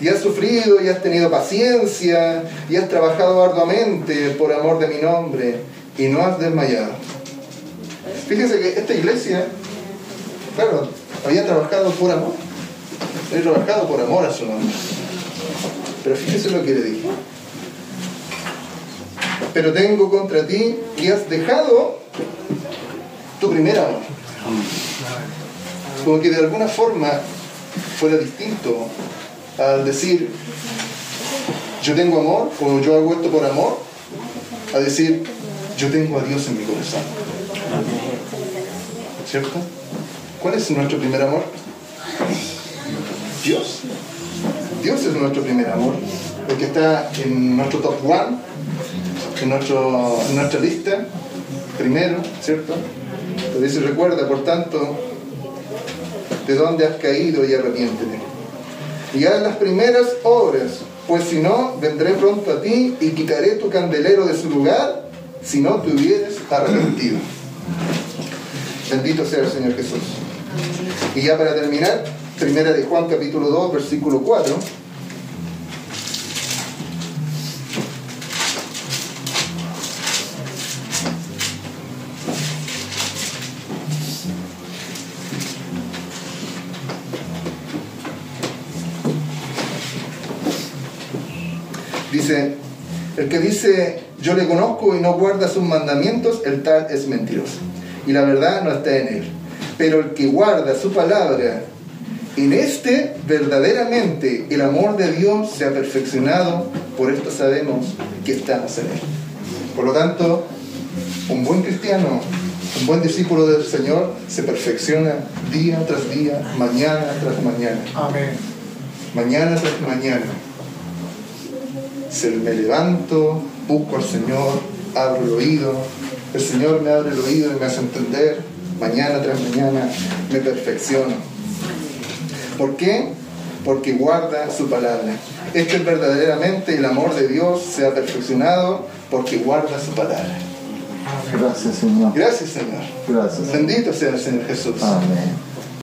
Y has sufrido y has tenido paciencia y has trabajado arduamente por amor de mi nombre y no has desmayado. Fíjense que esta iglesia, claro, había trabajado por amor. Había trabajado por amor a su nombre. Pero fíjense lo que le dije. Pero tengo contra ti que has dejado tu primer amor. Como que de alguna forma fuera distinto al decir yo tengo amor o yo hago esto por amor, a decir yo tengo a Dios en mi corazón. ¿Cierto? ¿Cuál es nuestro primer amor? Dios. Dios es nuestro primer amor, el que está en nuestro top one, en, nuestro, en nuestra lista, primero, ¿cierto? Pero dice, recuerda, por tanto, de dónde has caído y arrepiéntete. Y haz las primeras obras, pues si no, vendré pronto a ti y quitaré tu candelero de su lugar si no te hubieres arrepentido. Bendito sea el Señor Jesús. Y ya para terminar, primera de Juan capítulo 2, versículo 4. Dice, el que dice, yo le conozco y no guarda sus mandamientos, el tal es mentiroso. Y la verdad no está en él. Pero el que guarda su palabra, en este verdaderamente el amor de Dios se ha perfeccionado por esto sabemos que estamos en Él. Por lo tanto, un buen cristiano, un buen discípulo del Señor se perfecciona día tras día, mañana tras mañana. Amén. Mañana tras mañana. Se me levanto, busco al Señor, abro el oído, el Señor me abre el oído y me hace entender, mañana tras mañana me perfecciono. ¿Por qué? Porque guarda su palabra. Este es verdaderamente el amor de Dios se ha perfeccionado porque guarda su palabra. Gracias, Señor. Gracias, Señor. Gracias. Bendito sea el Señor Jesús. Amén.